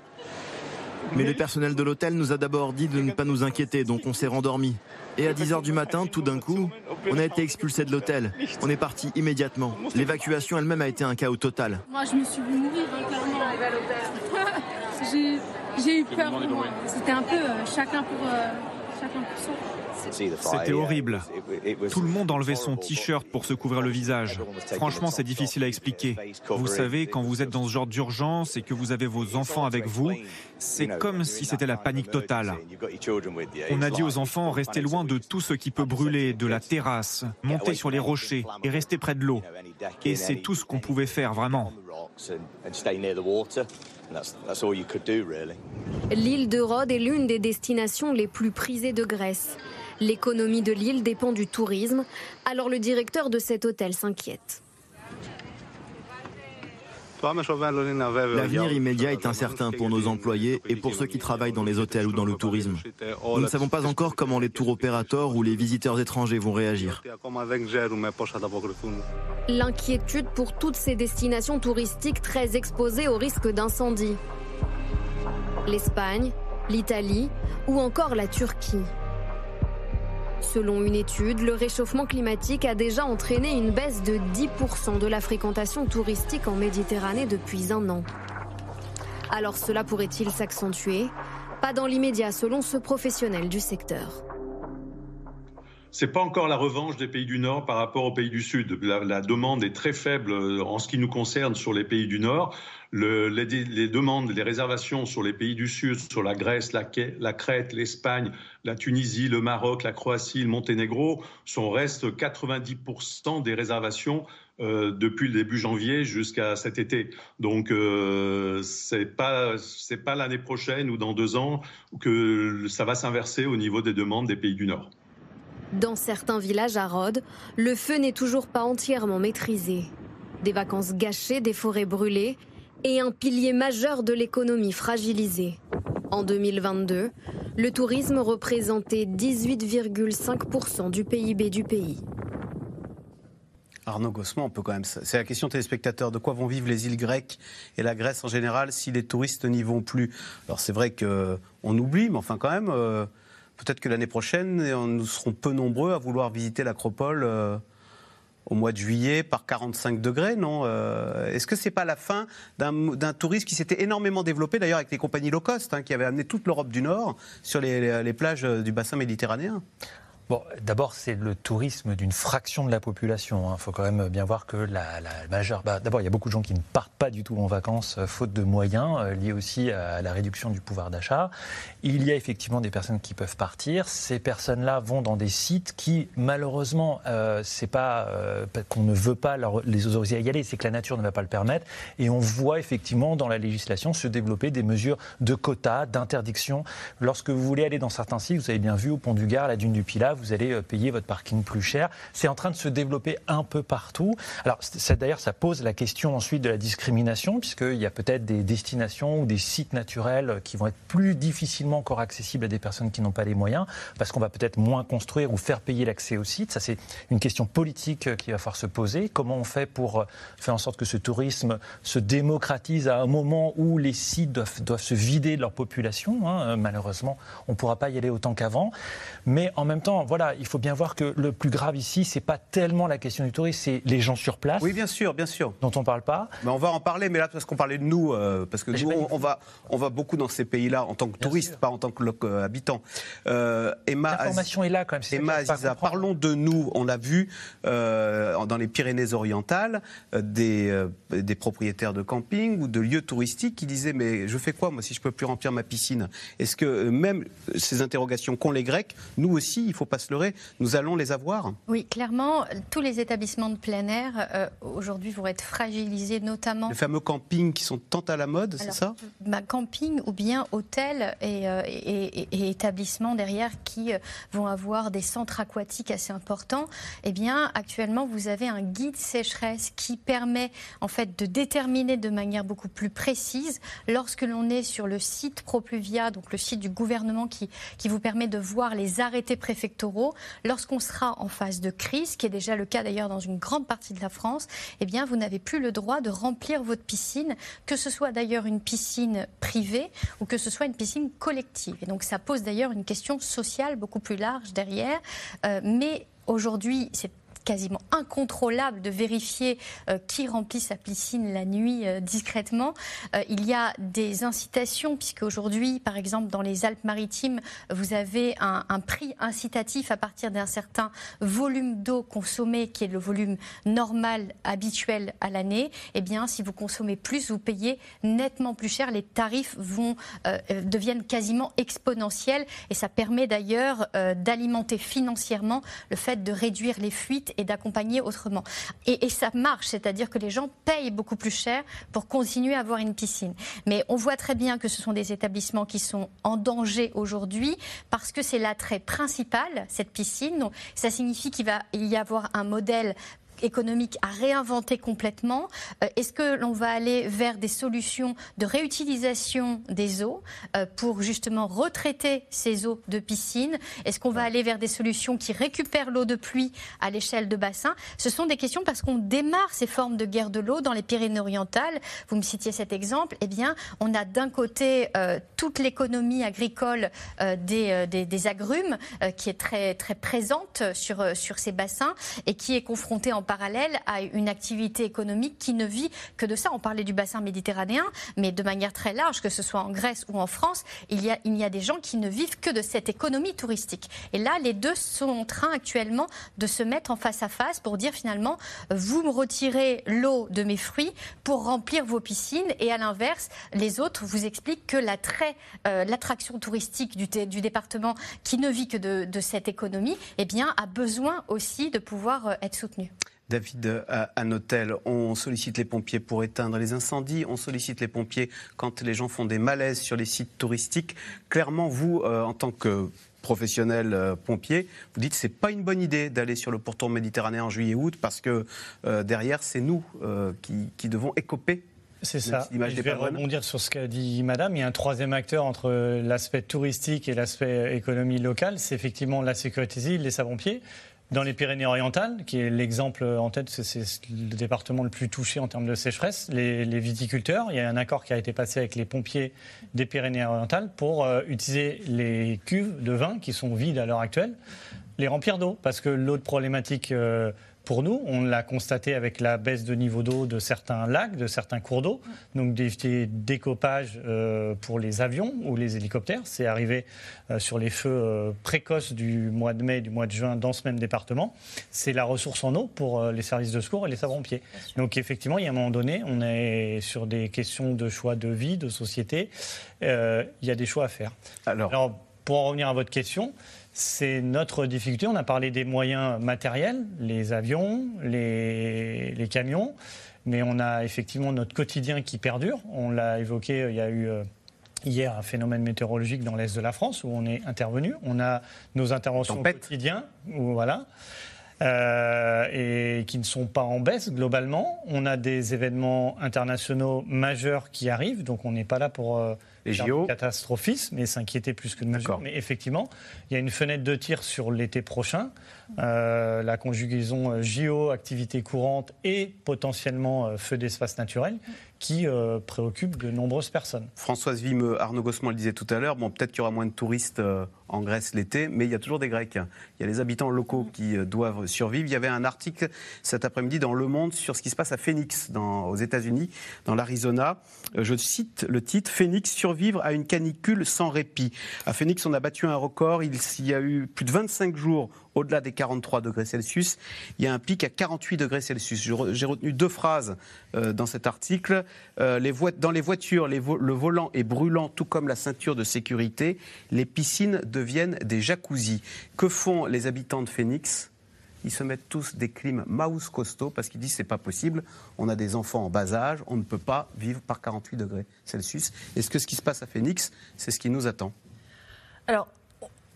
Mais le personnel de l'hôtel nous a d'abord dit de ne pas nous inquiéter, donc on s'est rendormi. Et à 10h du matin, tout d'un coup, on a été expulsé de l'hôtel. On est parti immédiatement. L'évacuation elle-même a été un chaos total. Moi, je me suis vu mourir, hein, clairement. *laughs* J'ai eu peur. C'était un peu euh, chacun pour, euh, chacun pour soi. C'était horrible. Tout le monde enlevait son t-shirt pour se couvrir le visage. Franchement, c'est difficile à expliquer. Vous savez, quand vous êtes dans ce genre d'urgence et que vous avez vos enfants avec vous, c'est comme si c'était la panique totale. On a dit aux enfants, restez loin de tout ce qui peut brûler, de la terrasse, montez sur les rochers et restez près de l'eau. Et c'est tout ce qu'on pouvait faire vraiment. L'île de Rhodes est l'une des destinations les plus prisées de Grèce. L'économie de l'île dépend du tourisme, alors le directeur de cet hôtel s'inquiète. L'avenir immédiat est incertain pour nos employés et pour ceux qui travaillent dans les hôtels ou dans le tourisme. Nous ne savons pas encore comment les tours opérateurs ou les visiteurs étrangers vont réagir. L'inquiétude pour toutes ces destinations touristiques très exposées au risque d'incendie. L'Espagne, l'Italie ou encore la Turquie. Selon une étude, le réchauffement climatique a déjà entraîné une baisse de 10% de la fréquentation touristique en Méditerranée depuis un an. Alors cela pourrait-il s'accentuer? Pas dans l'immédiat selon ce professionnel du secteur. C'est pas encore la revanche des pays du Nord par rapport aux pays du Sud. La, demande est très faible en ce qui nous concerne sur les pays du Nord. Le, les, demandes, les réservations sur les pays du Sud, sur la Grèce, la, Crète, l'Espagne, la Tunisie, le Maroc, la Croatie, le Monténégro, sont restent 90% des réservations euh, depuis le début janvier jusqu'à cet été. Donc euh, c'est pas pas l'année prochaine ou dans deux ans que ça va s'inverser au niveau des demandes des pays du Nord. Dans certains villages à Rhodes, le feu n'est toujours pas entièrement maîtrisé. Des vacances gâchées, des forêts brûlées et un pilier majeur de l'économie fragilisé. En 2022, le tourisme représentait 18,5% du PIB du pays. Arnaud Gossement, on peut quand même. C'est la question téléspectateurs. De quoi vont vivre les îles grecques et la Grèce en général si les touristes n'y vont plus? Alors c'est vrai qu'on oublie, mais enfin quand même. Euh, peut-être que l'année prochaine, nous serons peu nombreux à vouloir visiter l'Acropole euh, au mois de juillet par 45 degrés, non euh, Est-ce que c'est pas la fin d'un tourisme qui s'était énormément développé, d'ailleurs avec les compagnies low cost, hein, qui avaient amené toute l'Europe du Nord sur les plages du bassin méditerranéen? Bon, d'abord, c'est le tourisme d'une fraction de la population. Il hein. faut quand même bien voir que la, majeure. D'abord, il y a beaucoup de gens qui ne partent pas du tout en vacances euh, faute de moyens, euh, liés aussi à la réduction du pouvoir d'achat. Il y a effectivement des personnes qui peuvent partir. Ces personnes-là vont dans des sites qui, malheureusement, euh, c'est pas qu'on ne veut pas les autoriser à y aller, c'est que la nature ne va pas le permettre. Et on voit effectivement dans la législation se développer des mesures de quotas, d'interdiction. Lorsque vous voulez aller dans certains sites, vous avez bien vu au Pont du Gard, la dune du Pilat, vous allez euh, payer votre parking plus cher. C'est en train de se développer un peu partout. Alors d'ailleurs, ça pose la question ensuite de la discrimination, puisqu'il y a peut-être des destinations ou des sites naturels qui vont être plus difficilement encore accessibles à des personnes qui n'ont pas les moyens, parce qu'on va peut-être moins construire ou faire payer l'accès au site. Ça, c'est une question politique euh, qui va falloir se poser. Comment on fait pour euh, faire en sorte que ce tourisme se démocratise à un moment où les sites doivent, doivent se vider de leur population hein Malheureusement, on ne pourra pas y aller autant qu'avant. Mais en même temps, voilà, il faut bien voir que le plus grave ici, c'est pas tellement la question du tourisme, c'est les gens sur place. Oui, bien sûr, bien sûr. Dont on parle pas. Mais on va en parler, mais là, parce qu'on parlait de nous, euh, parce que nous, on, va, on va beaucoup dans ces pays-là en tant que touristes, pas en tant que euh, habitant. Euh, Emma, L'information est là quand même. Emma Aziza, parlons de nous. On l'a vu dans les Pyrénées-Orientales, des, des propriétaires de camping ou de lieux touristiques qui disaient mais je fais quoi moi si je peux plus remplir ma piscine? Est-ce que même ces interrogations qu'ont les Grecs, nous aussi, il faut pas se leurrer, nous allons les avoir Oui, clairement, tous les établissements de plein air euh, aujourd'hui vont être fragilisés, notamment. Les fameux campings qui sont tant à la mode, c'est ça? bah, Camping ou bien hôtels et, euh, établissements derrière qui euh, vont avoir des centres aquatiques assez importants. Eh bien, actuellement, vous avez un guide sécheresse qui permet en fait de déterminer de manière beaucoup plus précise lorsque l'on est sur le site Propluvia, donc le site du gouvernement qui, qui vous permet de voir les arrêtés préfectoraux lorsqu'on sera en phase de crise, qui est déjà le cas d'ailleurs dans une grande partie de la France, eh bien, vous n'avez plus le droit de remplir votre piscine, que ce soit d'ailleurs une piscine privée ou que ce soit une piscine collective. Et donc, ça pose d'ailleurs une question sociale beaucoup plus large derrière. Euh, mais aujourd'hui, c'est quasiment incontrôlable de vérifier euh, qui remplit sa piscine la nuit euh, discrètement. Euh, il y a des incitations, puisque aujourd'hui, par exemple, dans les Alpes-Maritimes, vous avez un, prix incitatif à partir d'un certain volume d'eau consommé, qui est le volume normal, habituel à l'année. Eh bien, si vous consommez plus, vous payez nettement plus cher. Les tarifs vont, deviennent quasiment exponentiels et ça permet d'ailleurs d'alimenter financièrement le fait de réduire les fuites et d'accompagner autrement. Et, ça marche, c'est-à-dire que les gens payent beaucoup plus cher pour continuer à avoir une piscine. Mais on voit très bien que ce sont des établissements qui sont en danger aujourd'hui parce que c'est l'attrait principal, cette piscine. Donc, ça signifie qu'il va y avoir un modèle économique à réinventer complètement euh, Est-ce que l'on va aller vers des solutions de réutilisation des eaux euh, pour justement retraiter ces eaux de piscine? Est-ce qu'on va aller vers des solutions qui récupèrent l'eau de pluie à l'échelle de bassin? Ce sont des questions parce qu'on démarre ces formes de guerre de l'eau dans les Pyrénées-Orientales. Vous me citiez cet exemple. Eh bien, on a d'un côté euh, toute l'économie agricole des, des, des, agrumes qui est très, très présente sur, sur ces bassins et qui est confrontée en parallèle à une activité économique qui ne vit que de ça. On parlait du bassin méditerranéen, mais de manière très large, que ce soit en Grèce ou en France, il y a, des gens qui ne vivent que de cette économie touristique. Et là, les deux sont en train actuellement de se mettre en face à face pour dire finalement, vous me retirez l'eau de mes fruits pour remplir vos piscines, et à l'inverse, les autres vous expliquent que l'attrait, euh, l'attraction touristique du, département qui ne vit que de, cette économie, eh bien, a besoin aussi de pouvoir euh, être soutenu. David hôtel, on sollicite les pompiers pour éteindre les incendies, on sollicite les pompiers quand les gens font des malaises sur les sites touristiques. Clairement, vous, euh, en tant que professionnel euh, pompier, vous dites que ce n'est pas une bonne idée d'aller sur le pourtour méditerranéen en juillet-août parce que euh, derrière, c'est nous qui, devons écoper c'est ça. Je vais rebondir sur ce qu'a dit Madame. Il y a un troisième acteur entre l'aspect touristique et l'aspect économie locale. C'est effectivement la sécurité civile, les savants-pieds. Dans les Pyrénées-Orientales, qui est l'exemple en tête, c'est le département le plus touché en termes de sécheresse, les, viticulteurs, il y a un accord qui a été passé avec les pompiers des Pyrénées-Orientales pour euh, utiliser les cuves de vin qui sont vides à l'heure actuelle, les remplir d'eau. Parce que l'autre problématique euh, pour nous. On l'a constaté avec la baisse de niveau d'eau de certains lacs, de certains cours d'eau. Donc des décopages euh, pour les avions ou les hélicoptères. C'est arrivé euh, sur les feux euh, précoces du mois de mai, du mois de juin dans ce même département. C'est la ressource en eau pour les services de secours et les savants-pompiers. Donc effectivement, il y a un moment donné, on est sur des questions de choix de vie, de société. il y a des choix à faire. Alors, Alors pour en revenir à votre question, c'est notre difficulté. On a parlé des moyens matériels, les avions, les, camions, mais on a effectivement notre quotidien qui perdure. On l'a évoqué, euh, il y a eu... Euh, hier un phénomène météorologique dans l'est de la France où on est intervenu. On a nos interventions quotidiennes, voilà, euh, et qui ne sont pas en baisse globalement. On a des événements internationaux majeurs qui arrivent, donc on n'est pas là pour les JO. Catastrophisme et s'inquiéter plus que de mesure. Mais effectivement, il y a une fenêtre de tir sur l'été prochain. Euh, la conjugaison euh, JO, activité courante et potentiellement euh, feu d'espace naturel qui préoccupe de nombreuses personnes. Françoise Vime, Arnaud Gossement le disait tout à l'heure, bon, peut-être qu'il y aura moins de touristes en Grèce l'été, mais il y a toujours des Grecs. Il y a les habitants locaux qui doivent survivre. Il y avait un article cet après-midi dans Le Monde sur ce qui se passe à Phoenix, dans, aux États-Unis, dans l'Arizona. Je cite le titre Phoenix survivre à une canicule sans répit. À Phoenix, on a battu un record. Il y a eu plus de 25 jours au-delà des 43 degrés Celsius. Il y a un pic à 48 degrés Celsius. J'ai retenu deux phrases euh, dans cet article. Euh, les dans les voitures, le volant est brûlant, tout comme la ceinture de sécurité. Les piscines deviennent des jacuzzis. Que font les habitants de Phoenix? Ils se mettent tous des clims mouse costauds parce qu'ils disent c'est pas possible, on a des enfants en bas âge, on ne peut pas vivre par 48 degrés Celsius. Est-ce que ce qui se passe à Phoenix, c'est ce qui nous attend? Alors,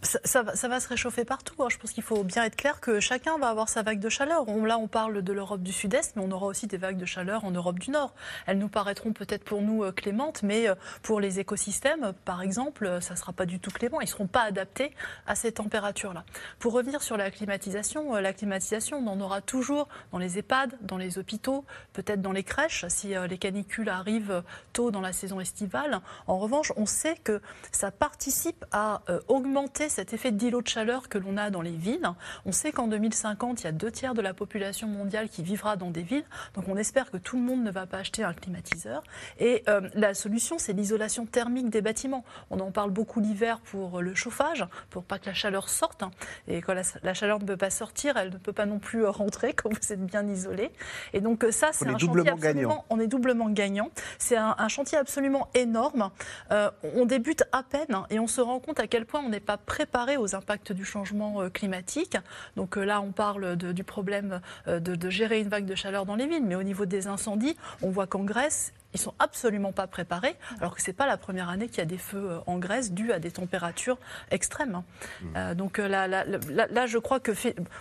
ça, va, se réchauffer partout. Hein. Je pense qu'il faut bien être clair que chacun va avoir sa vague de chaleur. là, on parle de l'Europe du Sud-Est, mais on aura aussi des vagues de chaleur en Europe du Nord. Elles nous paraîtront peut-être pour nous euh, clémentes, mais euh, pour les écosystèmes, par exemple, euh, ça ne sera pas du tout clément. Ils ne seront pas adaptés à ces températures-là. Pour revenir sur la climatisation, la climatisation, on en aura toujours dans les EHPAD, dans les hôpitaux, peut-être dans les crèches, si les canicules arrivent tôt dans la saison estivale. En revanche, on sait que ça participe à augmenter cet effet d'îlot de chaleur que l'on a dans les villes. On sait qu'en 2050, il y a deux tiers de la population mondiale qui vivra dans des villes. Donc on espère que tout le monde ne va pas acheter un climatiseur. Et euh, la solution, c'est l'isolation thermique des bâtiments. On en parle beaucoup l'hiver pour le chauffage, pour pas que la chaleur sorte. Et quand la, chaleur ne peut pas sortir, elle ne peut pas non plus rentrer quand vous êtes bien isolé. Et donc ça, c'est un chantier absolument, on est doublement gagnant. C'est un, chantier absolument énorme. Euh, on débute à peine et on se rend compte à quel point on n'est pas prêt préparer aux impacts du changement euh, climatique. Donc euh, là, on parle du problème euh, de, de gérer une vague de chaleur dans les villes, mais au niveau des incendies, on voit qu'en Grèce, ils sont absolument pas préparés, alors que c'est pas la première année qu'il y a des feux euh, en Grèce dus à des températures extrêmes. Hein. Mmh. Euh, donc euh, là, là, là, je crois que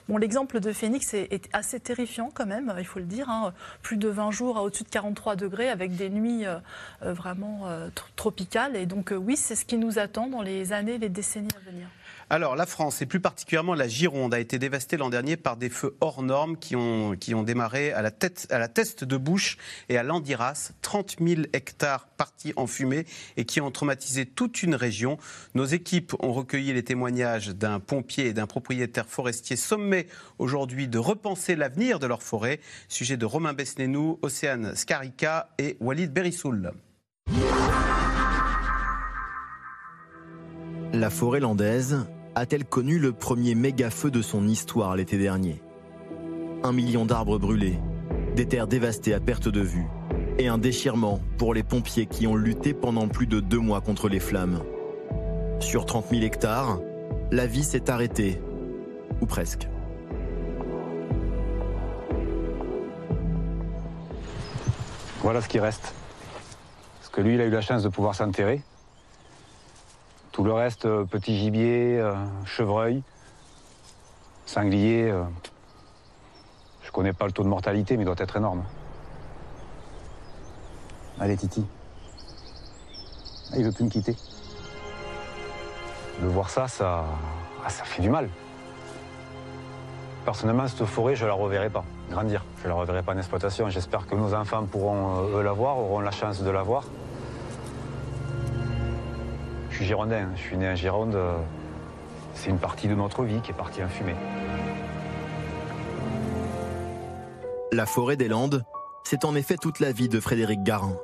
bon, l'exemple de Phoenix est, assez terrifiant quand même, il faut le dire. Hein. Plus de 20 jours à au-dessus de 43 degrés avec des nuits vraiment tropicales. Et donc oui, c'est ce qui nous attend dans les années, les décennies à venir. Alors, la France, et plus particulièrement la Gironde, a été dévastée l'an dernier par des feux hors normes qui ont, démarré à la, tête, Teste de Bouche et à Landiras. 30 000 hectares partis en fumée et qui ont traumatisé toute une région. Nos équipes ont recueilli les témoignages d'un pompier et d'un propriétaire forestier sommé aujourd'hui de repenser l'avenir de leur forêt. Sujet de Romain Besnénou, Océane Scarica et Walid Berissoul. La forêt landaise a-t-elle connu le premier méga-feu de son histoire l'été dernier Un million d'arbres brûlés, des terres dévastées à perte de vue, et un déchirement pour les pompiers qui ont lutté pendant plus de deux mois contre les flammes. Sur 30 000 hectares, la vie s'est arrêtée, ou presque. Voilà ce qui reste. Parce que lui, il a eu la chance de pouvoir s'enterrer. Tout le reste, euh, petit gibier, euh, chevreuil, sanglier, euh, je connais pas le taux de mortalité, mais il doit être énorme. Allez, Titi. Il veut plus me quitter. De voir ça, ça, ah, fait du mal. Personnellement, cette forêt, je la reverrai pas grandir. Je la reverrai pas en exploitation. J'espère que nos enfants pourront eux la voir, auront la chance de la voir. Je suis girondin, je suis né en Gironde. C'est une partie de notre vie qui est partie en fumée. La forêt des Landes, c'est en effet toute la vie de Frédéric Garin.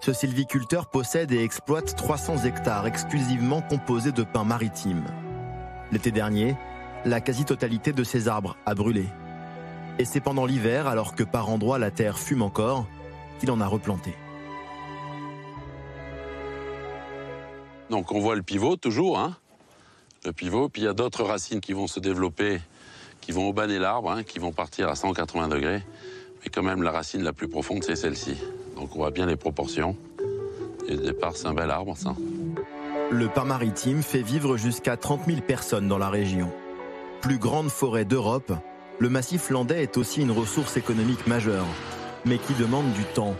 Ce sylviculteur possède et exploite 300 hectares exclusivement composés de pins maritimes. L'été dernier, la quasi-totalité de ces arbres a brûlé. Et c'est pendant l'hiver, alors que par endroits la terre fume encore, qu'il en a replanté. Donc on voit le pivot toujours, hein le pivot, puis il y a d'autres racines qui vont se développer, qui vont aubaner l'arbre, hein, qui vont partir à 180 degrés. Mais quand même, la racine la plus profonde, c'est celle-ci. Donc on voit bien les proportions. Et au départ, c'est un bel arbre, ça. Le pin maritime fait vivre jusqu'à 30 000 personnes dans la région. Plus grande forêt d'Europe, le massif landais est aussi une ressource économique majeure, mais qui demande du temps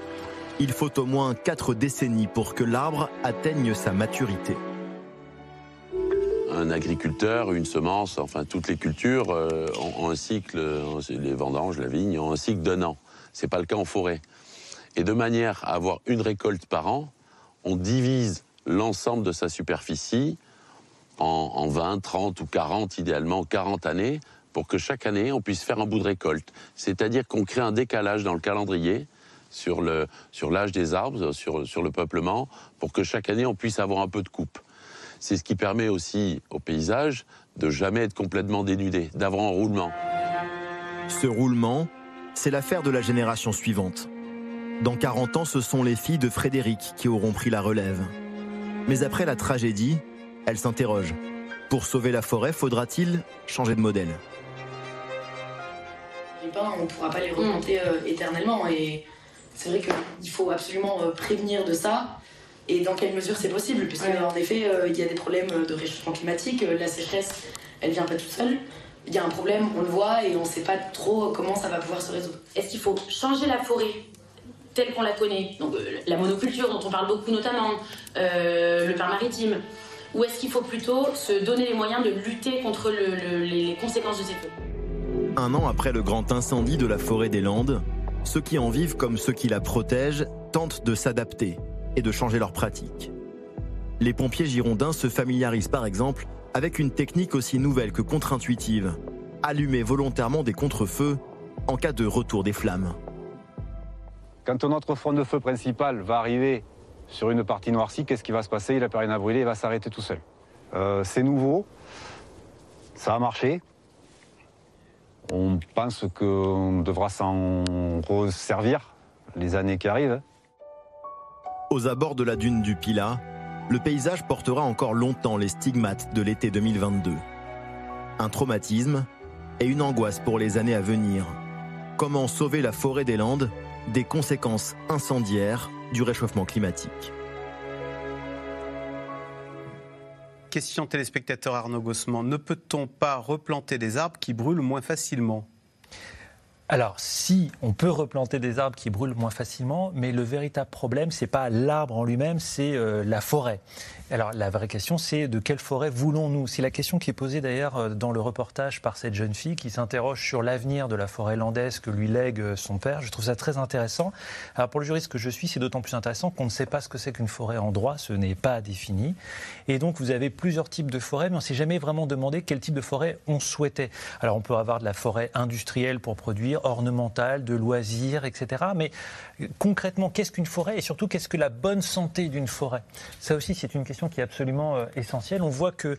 il faut au moins 4 décennies pour que l'arbre atteigne sa maturité. Un agriculteur, une semence, enfin toutes les cultures euh, ont, un cycle, les vendanges, la vigne, ont un cycle d'un an. Ce n'est pas le cas en forêt. Et de manière à avoir une récolte par an, on divise l'ensemble de sa superficie en, en, 20, 30 ou 40, idéalement 40 années, pour que chaque année on puisse faire un bout de récolte. C'est-à-dire qu'on crée un décalage dans le calendrier sur l'âge sur des arbres, sur, sur le peuplement, pour que chaque année on puisse avoir un peu de coupe. C'est ce qui permet aussi au paysage de jamais être complètement dénudé, d'avoir un roulement. Ce roulement, c'est l'affaire de la génération suivante. Dans 40 ans, ce sont les filles de Frédéric qui auront pris la relève. Mais après la tragédie, elle s'interroge. Pour sauver la forêt, faudra-t-il changer de modèle? Les pins, on ne pourra pas les remonter euh, éternellement. Et c'est vrai qu'il faut absolument euh, prévenir de ça. et dans quelle mesure c'est possible, puisque en effet, euh, il y a des problèmes de réchauffement climatique, la sécheresse, elle vient pas toute seule. Il y a un problème, on le voit, et on ne sait pas trop comment ça va pouvoir se résoudre. Est-ce qu'il faut changer la forêt telle qu'on la connaît, donc la monoculture dont on parle beaucoup notamment, le parc maritime, ou est-ce qu'il faut plutôt se donner les moyens de lutter contre les conséquences de ces feux? Un an après le grand incendie de la forêt des Landes, ceux qui en vivent comme ceux qui la protègent tentent de s'adapter et de changer leurs pratiques. Les pompiers girondins se familiarisent par exemple avec une technique aussi nouvelle que contre-intuitive, allumer volontairement des contre-feux en cas de retour des flammes. Quand notre front de feu principal va arriver sur une partie noircie, qu'est-ce qui va se passer? Il n'a plus rien à brûler, il va s'arrêter tout seul. Euh, c'est nouveau, ça a marché. On pense qu'on devra s'en resservir les années qui arrivent. Aux abords de la dune du Pila, le paysage portera encore longtemps les stigmates de l'été 2022. Un traumatisme et une angoisse pour les années à venir. Comment sauver la forêt des Landes des conséquences incendiaires du réchauffement climatique. Question téléspectateur Arnaud Gossement. Ne peut-on pas replanter des arbres qui brûlent moins facilement? Alors, si on peut replanter des arbres qui brûlent moins facilement, mais le véritable problème, c'est pas l'arbre en lui-même, c'est euh, la forêt. Alors la vraie question, c'est de quelle forêt voulons-nous? C'est la question qui est posée d'ailleurs euh, dans le reportage par cette jeune fille qui s'interroge sur l'avenir de la forêt landaise que lui lègue euh, son père. Je trouve ça très intéressant. Alors pour le juriste que je suis, c'est d'autant plus intéressant qu'on ne sait pas ce que c'est qu'une forêt en droit, ce n'est pas défini. Et donc vous avez plusieurs types de forêts, mais on ne s'est jamais vraiment demandé quel type de forêt on souhaitait. Alors on peut avoir de la forêt industrielle pour produire, ornementale, de loisirs, etc. Mais concrètement, qu'est-ce qu'une forêt et surtout qu'est-ce que la bonne santé d'une forêt? Ça aussi, c'est une question qui est absolument euh, essentielle. On voit que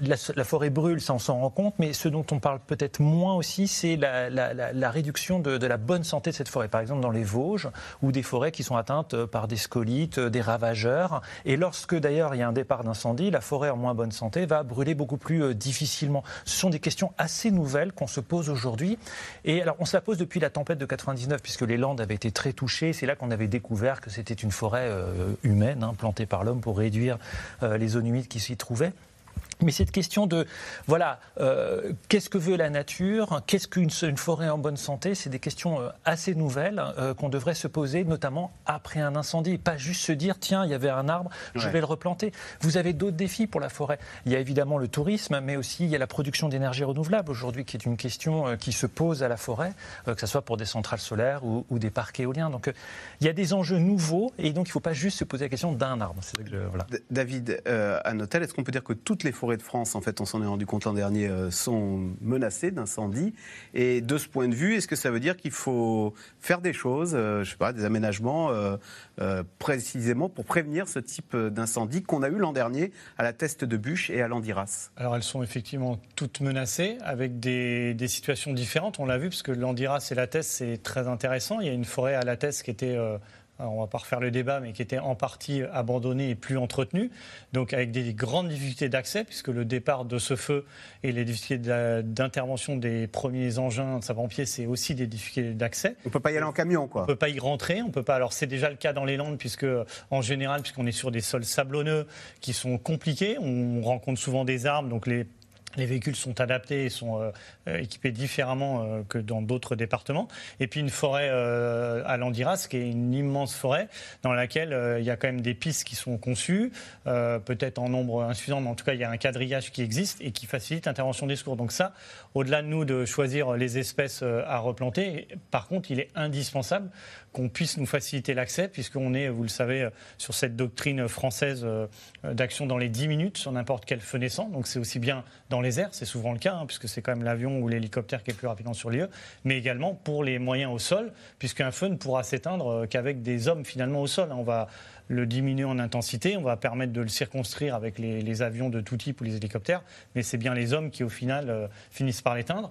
la, forêt brûle, ça on s'en rend compte, mais ce dont on parle peut-être moins aussi, c'est la, réduction de, la bonne santé de cette forêt. Par exemple, dans les Vosges, ou des forêts qui sont atteintes euh, par des scolites, euh, des ravageurs. Et lorsque d'ailleurs il y a un départ d'incendie, la forêt en moins bonne santé va brûler beaucoup plus difficilement. Ce sont des questions assez nouvelles qu'on se pose aujourd'hui. Et alors, on se la pose depuis la tempête de 99, puisque les Landes avaient été très touchées c'est là qu'on avait découvert que c'était une forêt euh, humaine, hein, plantée par l'homme pour réduire euh, les zones humides qui s'y trouvaient. Mais cette question de, voilà, euh, qu'est-ce que veut la nature Qu'est-ce qu'une forêt en bonne santé C'est des questions euh, assez nouvelles euh, qu'on devrait se poser, notamment après un incendie. Pas juste se dire, tiens, il y avait un arbre, je vais le replanter. Vous avez d'autres défis pour la forêt. Il y a évidemment le tourisme, mais aussi il y a la production d'énergie renouvelable aujourd'hui, qui est une question qui se pose à la forêt, que ce soit pour des centrales solaires ou, des parcs éoliens. Donc il y a des enjeux nouveaux, et donc il ne faut pas juste se poser la question d'un arbre. David, est-ce qu'on peut dire que toutes les forêts de France, en fait, on s'en est rendu compte l'an dernier, euh, sont menacées d'incendie. Et de ce point de vue, est-ce que ça veut dire qu'il faut faire des choses, euh, je sais pas, des aménagements euh, précisément pour prévenir ce type d'incendie qu'on a eu l'an dernier à la Teste de Bûche et à l'Andiras? Alors elles sont effectivement toutes menacées avec des, situations différentes. On l'a vu parce que l'Andiras et la Teste, c'est très intéressant. Il y a une forêt à la Teste qui était on ne va pas refaire le débat, mais qui était en partie abandonné et plus entretenu, donc avec des grandes difficultés d'accès, puisque le départ de ce feu et les difficultés d'intervention des premiers engins de sapeurs-pompiers, c'est aussi des difficultés d'accès. On ne peut pas y aller en camion, quoi. On ne peut pas y rentrer, on peut pas. Alors c'est déjà le cas dans les Landes, puisque en général, puisqu'on est sur des sols sablonneux qui sont compliqués, on rencontre souvent des arbres, donc les les véhicules sont adaptés et sont euh, euh, équipés différemment euh, que dans d'autres départements. Et puis une forêt à Landiras, qui est une immense forêt dans laquelle il y a quand même des pistes qui sont conçues, peut-être en nombre insuffisant, mais en tout cas il y a un quadrillage qui existe et qui facilite l'intervention des secours. Donc ça, au-delà de nous de choisir les espèces à replanter, par contre, il est indispensable qu'on puisse nous faciliter l'accès, puisqu'on est, vous le savez, sur cette doctrine française d'action dans les 10 minutes sur n'importe quel feu naissant. Donc c'est aussi bien dans les c'est souvent le cas, hein, puisque c'est quand même l'avion ou l'hélicoptère qui est plus rapidement sur lieu, mais également pour les moyens au sol, puisqu'un feu ne pourra s'éteindre euh, qu'avec des hommes finalement au sol. Hein. On va le diminuer en intensité, on va permettre de le circonscrire avec les, avions de tout type ou les hélicoptères, mais c'est bien les hommes qui au final euh, finissent par l'éteindre.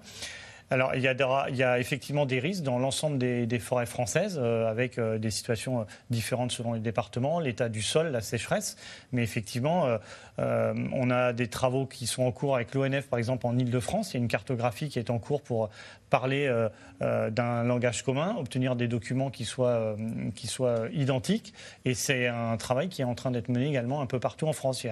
Alors, il y, a, effectivement des risques dans l'ensemble des, forêts françaises, euh, avec euh, des situations euh, différentes selon les départements, l'état du sol, la sécheresse. Mais effectivement, on a des travaux qui sont en cours avec l'ONF, par exemple, en Ile-de-France. Il y a une cartographie qui est en cours pour parler d'un langage commun, obtenir des documents qui soient, identiques. Et c'est un travail qui est en train d'être mené également un peu partout en France.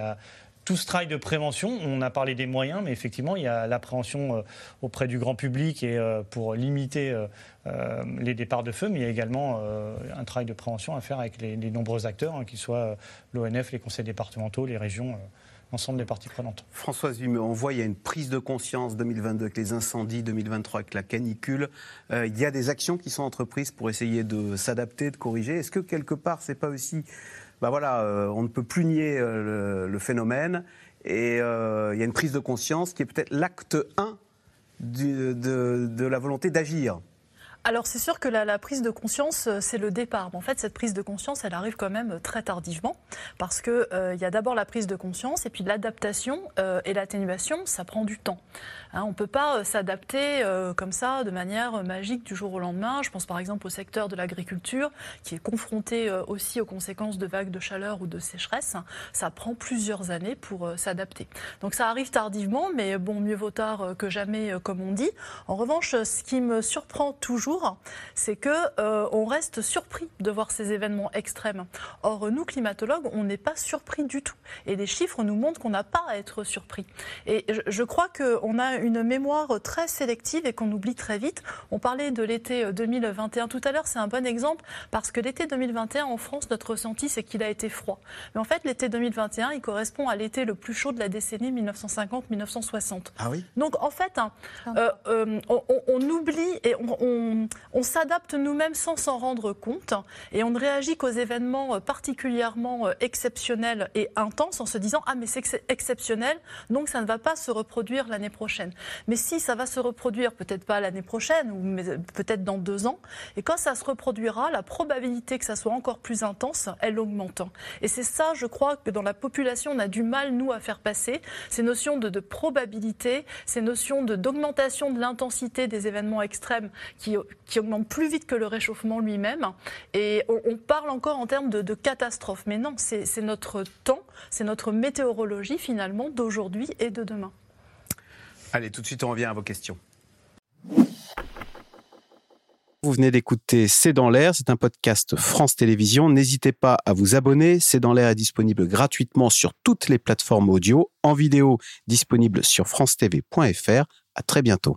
Tout ce travail de prévention, on a parlé des moyens, mais effectivement, il y a l'appréhension euh, auprès du grand public et euh, pour limiter euh, les départs de feu, mais il y a également un travail de prévention à faire avec les, nombreux acteurs, hein, qu'ils soient l'ONF, les conseils départementaux, les régions l'ensemble des parties prenantes. Françoise Vimeux, on voit il y a une prise de conscience 2022 avec les incendies, 2023 avec la canicule. il y a des actions qui sont entreprises pour essayer de s'adapter, de corriger. Est-ce que quelque part, c'est pas aussi bah voilà, euh, on ne peut plus nier euh, le, phénomène. Et euh, il y a une prise de conscience qui est peut-être l'acte 1 de, la volonté d'agir. Alors c'est sûr que la, prise de conscience, c'est le départ. Mais en fait, cette prise de conscience, elle arrive quand même très tardivement, parce qu'il il y a d'abord la prise de conscience, et puis l'adaptation et l'atténuation, ça prend du temps. Hein, on ne peut pas euh, s'adapter euh, comme ça de manière magique du jour au lendemain. Je pense par exemple au secteur de l'agriculture qui est confronté euh, aussi aux conséquences de vagues de chaleur ou de sécheresse. Ça prend plusieurs années pour s'adapter. Donc ça arrive tardivement, mais bon, mieux vaut tard que jamais, comme on dit. En revanche, ce qui me surprend toujours, c'est que on reste surpris de voir ces événements extrêmes. Or, nous, climatologues, on n'est pas surpris du tout. Et les chiffres nous montrent qu'on n'a pas à être surpris. Et je crois qu'on a une mémoire très sélective et qu'on oublie très vite. On parlait de l'été 2021 euh, tout à l'heure, c'est un bon exemple parce que l'été 2021 en France, notre ressenti, c'est qu'il a été froid. Mais en fait, l'été 2021, il correspond à l'été le plus chaud de la décennie 1950-1960. Ah oui? Donc en fait, hein, euh, euh, on, oublie et on, on s'adapte nous-mêmes sans s'en rendre compte et on ne réagit qu'aux événements particulièrement exceptionnels et intenses en se disant ah mais c'est exceptionnel donc ça ne va pas se reproduire l'année prochaine. Mais si ça va se reproduire, peut-être pas l'année prochaine, ou peut-être dans deux ans, et quand ça se reproduira, la probabilité que ça soit encore plus intense, elle augmente. Et c'est ça, je crois, que dans la population, on a du mal, nous, à faire passer, ces notions de, probabilité, ces notions d'augmentation de, l'intensité des événements extrêmes qui, augmentent plus vite que le réchauffement lui-même. Et on, parle encore en termes de, de catastrophe. Mais non, c'est notre temps, c'est notre météorologie, finalement, d'aujourd'hui et de demain. Allez, tout de suite, on revient à vos questions. Vous venez d'écouter C'est dans l'air, c'est un podcast France Télévisions. N'hésitez pas à vous abonner. C'est dans l'air est disponible gratuitement sur toutes les plateformes audio, en vidéo disponible sur francetv.fr. À très bientôt.